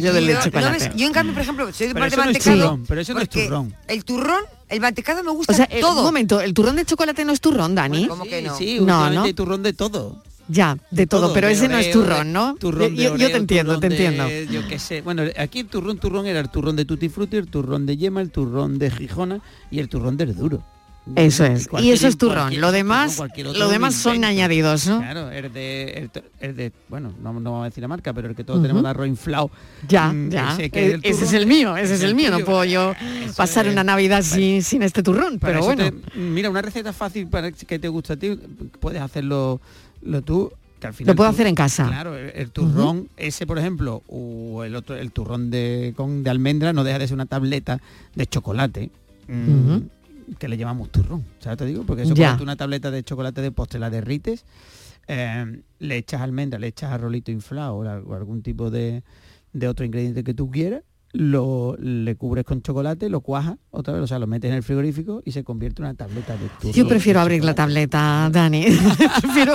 yo del de Yo- ¿no chocolate. ves? Yo, en cambio, por ejemplo, soy de Pero parte eso no es mantecado. turrón, pero eso no es turrón. El turrón, el mantecado me gusta O sea, todo. un momento, ¿el turrón de chocolate no es turrón, Dani? ¿Cómo que no? Sí, No, ¿no? hay turrón de todo. Ya, de todo, Todo, pero de ese no es Oreo, turrón, ¿no? Turrón de yo, yo te Oreo, entiendo, te turrón de- entiendo. Yo qué sé. Bueno, aquí el turrón turrón era el turrón de tutti frutti, el turrón de yema, el turrón de Gijona y el turrón del duro. Eso es. Y eso es turrón. Lo demás, lo demás son invento. añadidos, ¿no? Claro, el de, el, to- el de bueno, no, no vamos a decir la marca, pero el que todos tenemos de arroz inflado. Ya, mm, ya. ese E- es turrón, el mío, ese es el mío. No puedo yo pasar una Navidad sin, sin este turrón, pero bueno. te- mira, una receta fácil para que te guste a ti, puedes hacerlo lo tú. Que al final Lo puedo hacer en casa. Claro, el, el turrón ese, por ejemplo, o el otro, el turrón de, con, de almendra, no deja de ser una tableta de chocolate. mm. Que le llamamos turrón, ¿sabes? Te digo, porque eso Ya. una tableta de chocolate de postre la derrites, eh, le echas almendra, le echas arrolito inflado o, la- o algún tipo de, de otro ingrediente que tú quieras, lo le cubres con chocolate, lo cuajas otra vez, o sea, lo metes en el frigorífico y se convierte en una tableta de turrón. Yo prefiero abrir la tableta, Dani. prefiero,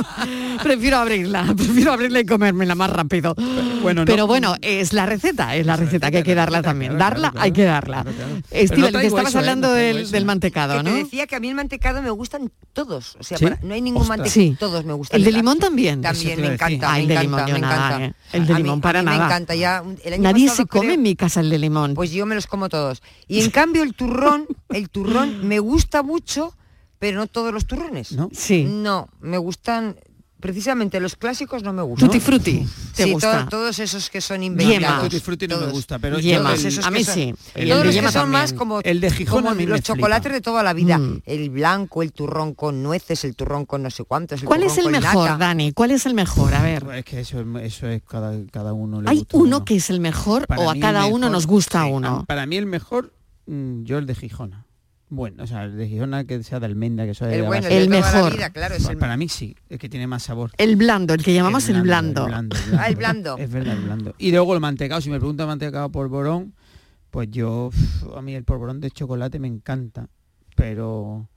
prefiero abrirla, prefiero abrirla y comérmela más rápido. bueno, no- Pero bueno, es la receta, es la receta que hay que darla también. Darla, hay que darla. Estíbaliz, que estabas hablando del, del mantecado, que ¿no? te decía que a mí el mantecado me gustan todos. O sea, ¿Sí? para- no hay ningún Ostras. mantecado. Sí. Todos me gustan. El de limón también. También te me encanta. Me el de encanta, limón me encanta. ¿eh? El de para nada. Me encanta ya. El año Nadie se come en mi casa de limón. Pues yo me los como todos. Y en cambio el turrón, el turrón me gusta mucho, pero no todos los turrones. ¿No? Sí. No, me gustan precisamente los clásicos no me gustan. Tutti frutti, ¿te sí, gusta? to- todos esos que son inventados. Tutti frutti no me gusta, pero yo el- a mí sí. el todos de los que son también. más como, el de Gijón los flipa. chocolates de toda la vida. Mm. El blanco, el turrón con nueces, el turrón con no sé cuántos. El ¿Cuál es el con mejor, nata. Dani? ¿Cuál es el mejor? A ver. Es que eso, es- eso es cada, cada uno le ¿Hay gusta uno que es el mejor Para o a el cada uno nos gusta uno? Para mí el mejor, mm, yo el de Gijona. Bueno, o sea, el de Gijona que sea de almendra, que sea de El bueno, el El mejor. vida, claro, es el- Para mí sí, es que tiene más sabor. El blando, el que llamamos el blando. el blando, Ah, el blando. Es verdad, el blando. Y luego el mantecado, si me preguntan mantecado por borón, pues yo, a mí el polvorón de chocolate me encanta, pero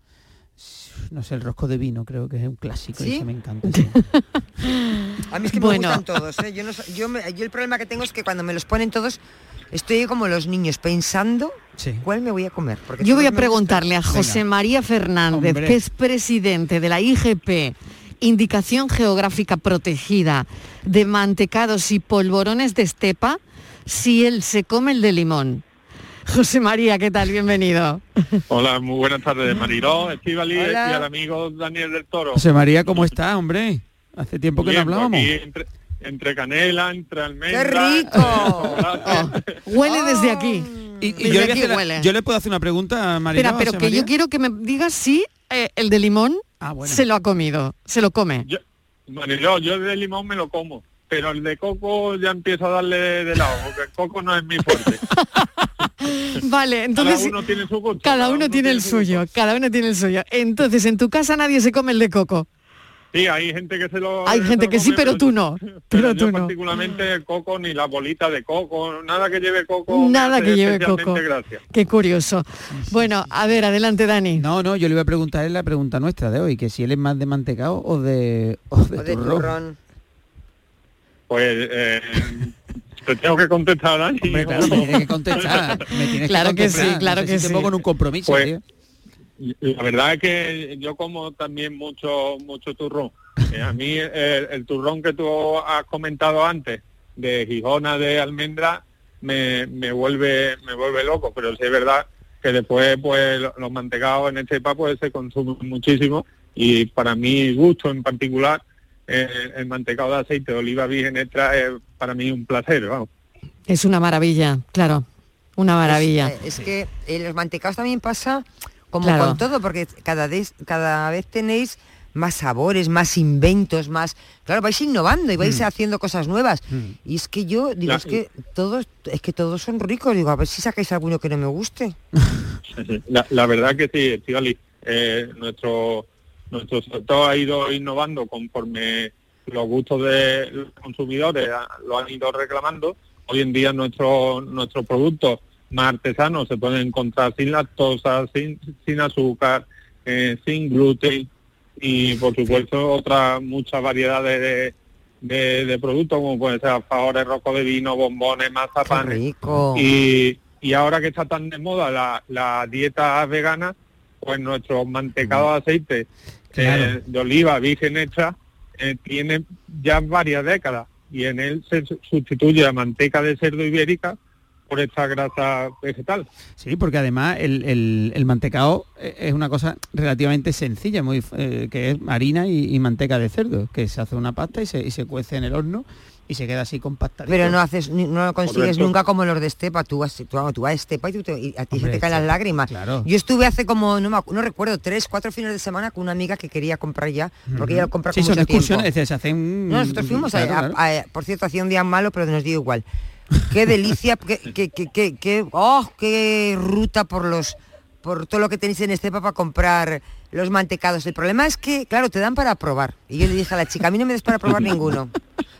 no sé, el rosco de vino creo que es un clásico y ¿Sí? ese me encanta. sí. A mí es que Bueno. me gustan todos. ¿eh? Yo, no, yo, me- yo el problema que tengo es que cuando me los ponen todos, Estoy como los niños pensando cuál me voy a comer. porque Yo voy a preguntarle a. José María Fernández, Hombre. que es presidente de la IGP, Indicación Geográfica Protegida de Mantecados y Polvorones de Estepa, si él se come el de limón. José María, ¿qué tal? Bienvenido. Hola, muy buenas tardes, Mariló, Estivali y al amigo Daniel del Toro. José María, ¿cómo está, hombre? Hace tiempo que Bien, no hablábamos. aquí entre, entre canela, entre almendras. rico! Huele desde aquí. Y, y Desde yo, aquí hacer la- huele. yo le puedo hacer una pregunta a María. Espera, pero que yo quiero que me digas si eh, el de limón Ah, se lo ha comido, se lo come. Yo, Mariló, yo el de limón me lo como, pero el de coco ya empiezo a darle de lado, porque el coco no es mi fuerte. Vale, entonces Cada uno tiene su gusto. cada uno tiene el suyo, cada uno tiene el suyo. Entonces, en tu casa nadie se come el de coco. Sí, hay gente que se lo... Hay gente lo que sí, pero tú no. Pero Pero yo tú no. particularmente el coco, ni la bolita de coco, nada que lleve coco. Nada que lleve coco. gracia. Qué curioso. Bueno, a ver, adelante, Dani. No, no, yo le voy a preguntar es la pregunta nuestra de hoy, que si él es más de mantecao o de, o de, O de turrón. turrón. Pues eh, te tengo que contestar, Dani. Hombre, claro, me tienes que contestar. Me tienes Claro que sí, claro No sé que si te sí. pongo en un compromiso, Pues, tío. La verdad es que yo como también mucho mucho turrón. Eh, a mí el, el turrón que tú has comentado antes, de Gijona, de almendra, me, me vuelve me vuelve loco, pero sí es verdad que después pues lo- los mantecados en este pues se consumen muchísimo y para mi gusto en particular eh, el mantecado de aceite de oliva virgen extra es para mí un placer, vamos. Es una maravilla, claro. Una maravilla. Es, eh, es que en los mantecados también pasa como Claro. con todo, porque cada vez, cada vez tenéis más sabores, más inventos, más... Claro, vais innovando y vais Mm. haciendo cosas nuevas. Y es que yo digo, La- es que todos, es que todos son ricos. Digo, a ver si sacáis alguno que no me guste. La, la verdad que sí, Estivali, eh, nuestro nuestro sector ha ido innovando conforme los gustos de los consumidores lo han ido reclamando. Hoy en día nuestros nuestros productos más artesanos se pueden encontrar sin lactosa, sin, sin azúcar, eh, sin gluten y por supuesto otras muchas variedades de, de, de productos como pueden ser alfajores, rocos de vino, bombones, mazapanes. rico. Y, y ahora que está tan de moda la, la dieta vegana, pues nuestros mantecados de aceite Claro. eh, de oliva virgen extra eh, tiene ya varias décadas y en él se su- sustituye la manteca de cerdo ibérica por esta grasa vegetal. Sí, porque además el, el, el mantecao eh, es una cosa relativamente sencilla, muy eh, que es harina y, y manteca de cerdo, que se hace una pasta y se, y se cuece en el horno y se queda así compactadito. Pero no haces, no lo consigues Correcto. nunca como los de Estepa. Tú vas, tú, tú vas a Estepa y, tú te- y a ti se te caen las lágrimas. claro. Yo estuve hace como, no, me no recuerdo, tres, cuatro fines de semana con una amiga que quería comprar ya, porque ella lo compra Sí, con son mucho excursiones, se hacen... No, nosotros fuimos, a- Claro, a- claro. a- por cierto, hacía un día malo, pero nos dio igual. Qué delicia, qué, qué, qué, oh, qué ruta por los por todo lo que tenéis en Estepa para comprar los mantecados. El problema es que, claro, te dan para probar. Y yo le dije a la chica, a mí no me des para probar ninguno.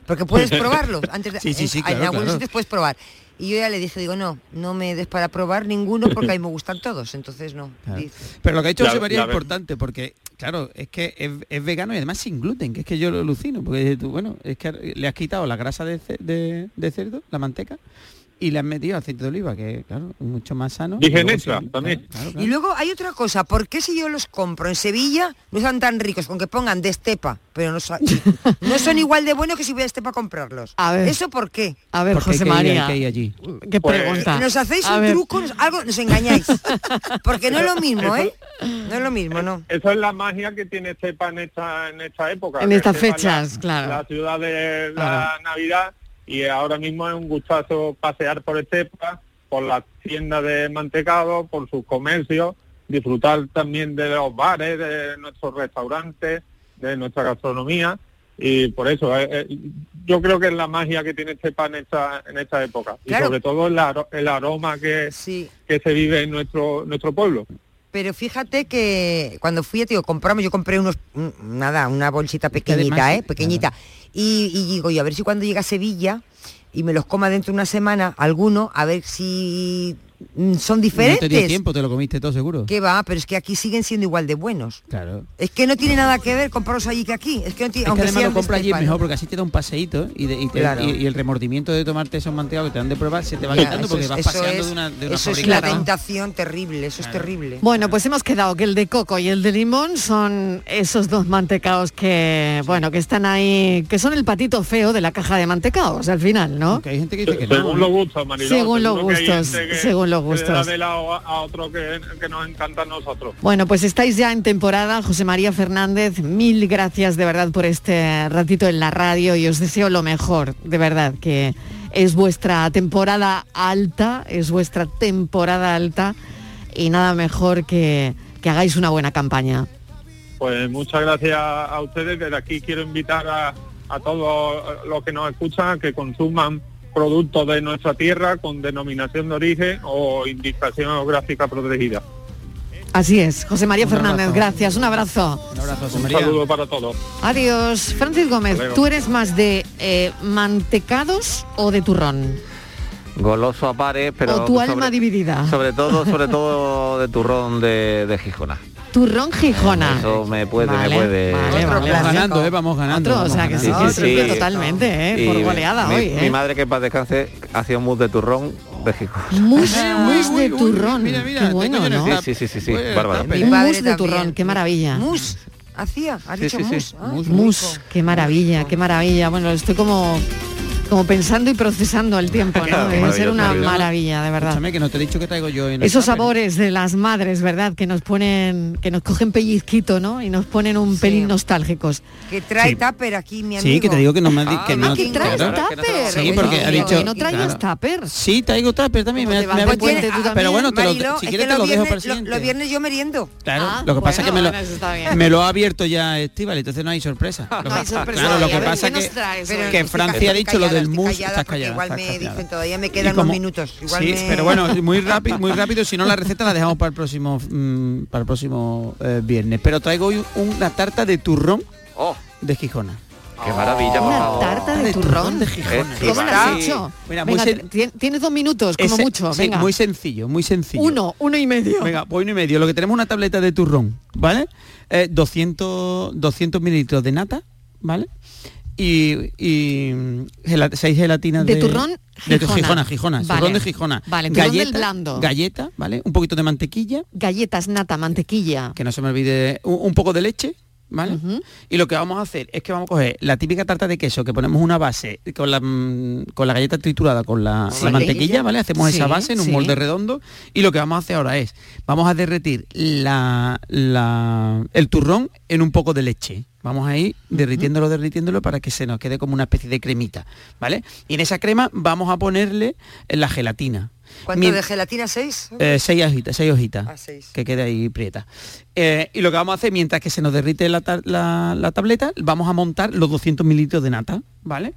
Porque puedes probarlos antes de Sí, sí, sí, en, claro, algunos claro. sitios puedes probar. Y yo ya le dije, digo, no, no me des para probar ninguno porque a mí me gustan todos. Entonces no. Claro. Pero lo que ha hecho La- José María es importante porque, claro, es que es, es vegano y además sin gluten, que es que yo lo alucino, porque tú, bueno, es que le has quitado la grasa de- de cerdo, la manteca, y le has metido aceite de oliva, que claro, es mucho más sano. luego extra también. claro, claro. Y luego hay otra cosa, ¿por qué si yo los compro en Sevilla no están tan ricos con que pongan de estepa, pero no, sa- no son igual de buenos que si voy a estepa a comprarlos? A ver. ¿Eso por qué? A ver, Porque hay José que ir- María. hay que ir allí. ¿Qué Pues- pregunta? Nos hacéis A un ver. truco, nos- algo nos engañáis. Porque no es lo mismo, ¿eh? No es lo mismo, ¿no? Eso es la magia que tiene Cepa en esta, en esta época. En estas Estepa es fechas, la- claro. La ciudad de la Claro. Navidad y ahora mismo es un gustazo pasear por Estepa, por las tiendas de mantecado, por sus comercios, disfrutar también de los bares, de nuestros restaurantes, de nuestra gastronomía y por eso eh, eh, yo creo que es la magia que tiene Estepa en esta, en esta época Claro. y sobre todo el, el aroma que, que se vive en nuestro, nuestro pueblo. Pero fíjate que cuando fui, tío, compramos, yo compré unos, un- nada, una bolsita pequeñita, además, ¿eh? Pequeñita. Y, y digo yo, a ver si cuando llega a Sevilla y me los coma dentro de una semana, alguno, a ver si mm, son No te dio diferentes. tiempo, te lo comiste todo seguro. ¿Qué va? Pero es que aquí siguen siendo igual de buenos. Claro. Es que no tiene nada que ver comprarlos allí que aquí. Es que no tiene, Es que aunque además lo compras allí es mejor porque así te da un paseíto y, de- y te- Claro. y- y el remordimiento de tomarte esos mantecados que te dan de prueba se te va quitando porque es- vas paseando es- de una, de una Eso es fábrica una a otra. tentación terrible, eso es terrible. Bueno, pues hemos quedado que el de coco y el de limón son esos dos mantecaos que, bueno, que están ahí, que son el patito feo de la caja de mantecaos al final, ¿no? hay gente que dice que según los gustos, Mariló. Según los que gustos, que- según los gustos. de lado a, otro que, que nos encanta a nosotros. Bueno, pues estáis ya en temporada, José María Fernández, mil gracias de verdad por este ratito en la radio y os deseo lo mejor, de verdad, que es vuestra temporada alta, es vuestra temporada alta y nada mejor que, que hagáis una buena campaña. Pues muchas gracias a ustedes. Desde aquí quiero invitar a, a todos los que nos escuchan a que consuman productos de nuestra tierra con denominación de origen o indicación geográfica protegida. Así es, José María Un Fernández, abrazo. gracias, un abrazo. Un abrazo, Un saludo para todos. Adiós. Francis Gómez. ¿tú eres más de eh, mantecados o de turrón? Goloso a pares, pero ¿O tu alma sobre, dividida? sobre todo, sobre todo de turrón de, de Gijona. Turrón Gijona. Eso me puede, Vale, me puede. vale, Vamos ganando, eh, vamos ganando. Otro, o sea, que sí, sí, totalmente, eh, Y por goleada mi, hoy, mi eh. madre que paz descanse hacía un mousse de turrón de Gijona. Mousse, Ah, mousse de turrón. Qué bueno, ¿no? Sí, sí, sí, sí, sí, bárbaro. Mi Un padre mousse de turrón, qué maravilla. Mus, hacía, has Sí, dicho Mousse, rico. qué maravilla, qué maravilla. Bueno, estoy como como pensando y procesando el tiempo, ¿no? Debe ser una maravilla, de verdad. Escúchame, que no te he dicho que traigo yo en Esos sabores de las madres, ¿verdad? Que nos ponen, que nos cogen pellizquito, ¿no? Y nos ponen un pelín nostálgicos. Que trae Sí. tupper aquí, mi amigo. Sí, que te digo que no me que Ah, no, que traes claro. tupper. Sí, porque ha dicho no traigas claro. tupper. Sí, traigo tupper también. Me, me de puente tú también? pero bueno, te lo, Marilo, si es quieres que te lo los dejo para el los viernes yo meriendo. Claro, Ah, lo que pasa es que me lo, me lo ha abierto ya Estival, entonces no hay sorpresa. Lo No hay que- sorpresa Claro, lo que pasa ¿qué que, que Francia ha dicho lo callada, del mus, callada estás porque callada. Igual estás me callada. dicen todavía me quedan como- unos minutos. Igual sí, me- pero bueno, muy rápido, muy rápido. Si no la receta la dejamos para el próximo, mm, para el próximo eh, viernes. Pero traigo hoy una tarta de turrón Oh, de Gijona. qué maravilla, por Una favor. tarta de turrón de Gijona. ¿Cómo lo has hecho? Mira, muy Venga, sen- tien- tienes dos minutos, como Ese- mucho. sí, Venga. muy sencillo, muy sencillo. uno, uno y medio. Venga, pues uno y medio. Lo que tenemos es una tableta de turrón, ¿vale? Eh, 200, 200 mililitros de nata, ¿vale? Y, y seis gelatinas De de, turrón de Gijona. Gijona, Vale. turrón de Gijona. Vale, turrón del blando. galleta, ¿vale? Un poquito de mantequilla, Galletas, nata, mantequilla. que no se me olvide, un, un poco de leche, ¿vale? Y lo que vamos a hacer es que vamos a coger la típica tarta de queso, que ponemos una base con la, mm, con la galleta triturada, con la, Sí. la mantequilla, ¿vale? Hacemos Sí, esa base en un sí. molde redondo y lo que vamos a hacer ahora es, vamos a derretir la, la- el turrón en un poco de leche. Vamos a ir derritiéndolo, derritiéndolo para que se nos quede como una especie de cremita, ¿vale? Y en esa crema vamos a ponerle la gelatina. ¿Cuánto de gelatina? ¿Seis? eh, seis hojitas, seis hojitas. Ah, seis. Que quede ahí prieta. Eh, y lo que vamos a hacer, mientras que se nos derrite la, ta- la- la tableta, vamos a montar los 200 mililitros de nata, ¿vale?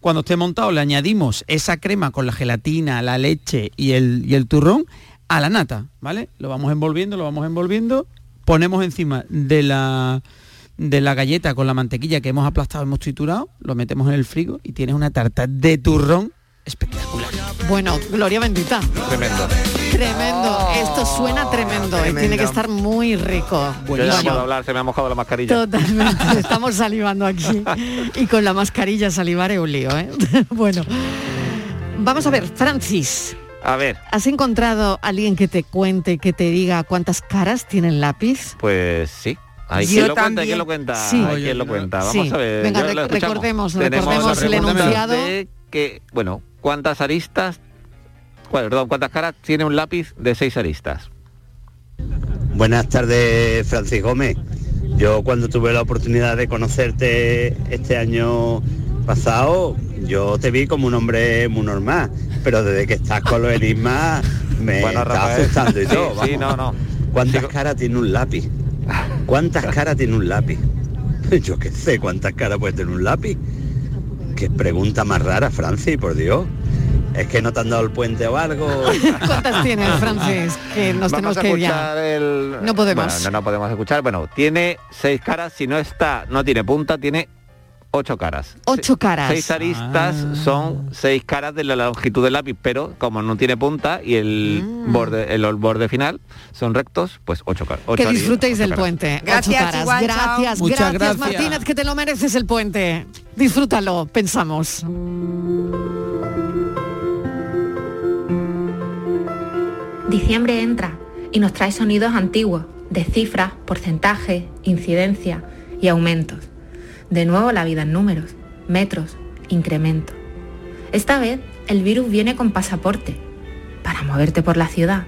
Cuando esté montado, le añadimos esa crema con la gelatina, la leche y el, y el turrón a la nata, ¿vale? Lo vamos envolviendo, lo vamos envolviendo, ponemos encima de la de la galleta con la mantequilla que hemos aplastado, hemos triturado, lo metemos en el frigo y tienes una tarta de turrón espectacular. Bueno, gloria bendita. Tremendo. Tremendo. Esto suena tremendo. y tiene que estar muy rico. Yo ya no hablar, se me ha mojado la mascarilla. Totalmente. Estamos salivando aquí. Y con la mascarilla salivar es un lío, ¿eh? bueno. Vamos a ver, Francis. A ver, ¿Has encontrado a alguien que te cuente, que te diga cuántas caras tiene el lápiz? pues sí. Hay Yo quien lo cuenta, hay quien lo cuenta, Sí. hay quien lo cuenta. Vamos Sí. a ver. Venga, yo rec- recordemos- recordemos el enunciado. de que, bueno, ¿cuántas aristas, perdón, cuántas caras tiene un lápiz de seis aristas? Buenas tardes, Francis Gómez. Yo cuando tuve la oportunidad de conocerte este año pasado, yo te vi como un hombre muy normal, pero desde que estás con los enigmas me Bueno, está asustando y Sí, todo. sí, no, no. ¿Cuántas caras tiene un lápiz? ¿Cuántas caras tiene un lápiz? Yo qué sé, ¿cuántas caras puede tener un lápiz? Qué pregunta más rara, Francis, por Dios. ¿Es que no te han dado el puente o algo? ¿Cuántas tienes, Francis? Que nos Vamos tenemos a que ir escuchar ya. el... No podemos. Bueno, no, no podemos escuchar. Bueno, tiene seis caras, si no está, no tiene punta, tiene ocho caras. Ocho caras. Seis aristas son seis caras de la longitud del lápiz, pero como no tiene punta y el Mm. borde, el borde final son rectos, pues ocho caras. Que disfrutéis del puente. Gracias, Ocho caras. igual, gracias, Muchas gracias, gracias. Martínez, que te lo mereces el puente. Disfrútalo, pensamos. Diciembre entra y nos trae sonidos antiguos, de cifras, porcentajes, incidencia y aumentos. De nuevo la vida en números, metros, incrementos. Esta vez el virus viene con pasaporte para moverte por la ciudad.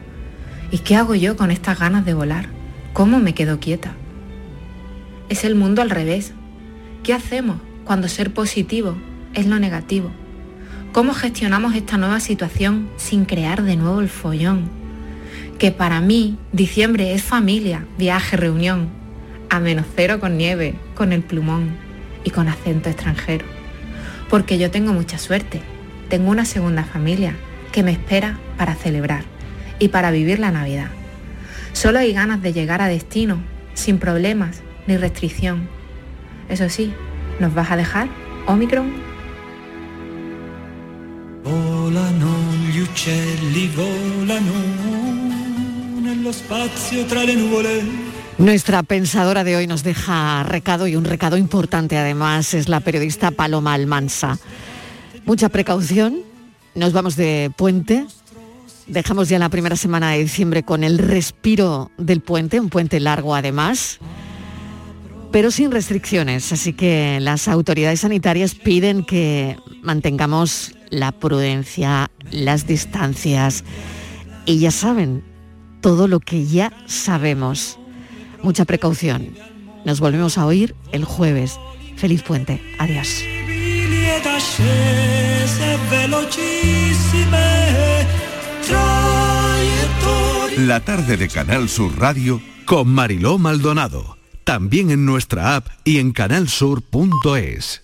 ¿Y qué hago yo con estas ganas de volar? ¿Cómo me quedo quieta? Es el mundo al revés. ¿Qué hacemos cuando ser positivo es lo negativo? ¿Cómo gestionamos esta nueva situación sin crear de nuevo el follón? Que para mí diciembre es familia, viaje, reunión, a menos cero con nieve, con el plumón y con acento extranjero. Porque yo tengo mucha suerte, tengo una segunda familia que me espera para celebrar y para vivir la Navidad. Solo hay ganas de llegar a destino, sin problemas ni restricción. Eso sí, ¿nos vas a dejar, Omicron? Nello spazio tra le nuvole. Nuestra pensadora de hoy nos deja recado y un recado importante además es la periodista Paloma Almansa. Mucha precaución, nos vamos de puente, dejamos ya la primera semana de diciembre con el respiro del puente, un puente largo además, pero sin restricciones, así que las autoridades sanitarias piden que mantengamos la prudencia, las distancias y ya saben todo lo que ya sabemos. Mucha precaución. Nos volvemos a oír el jueves. Feliz puente. Adiós. La tarde de Canal Sur Radio con Mariló Maldonado. También en nuestra app y en canalsur.es.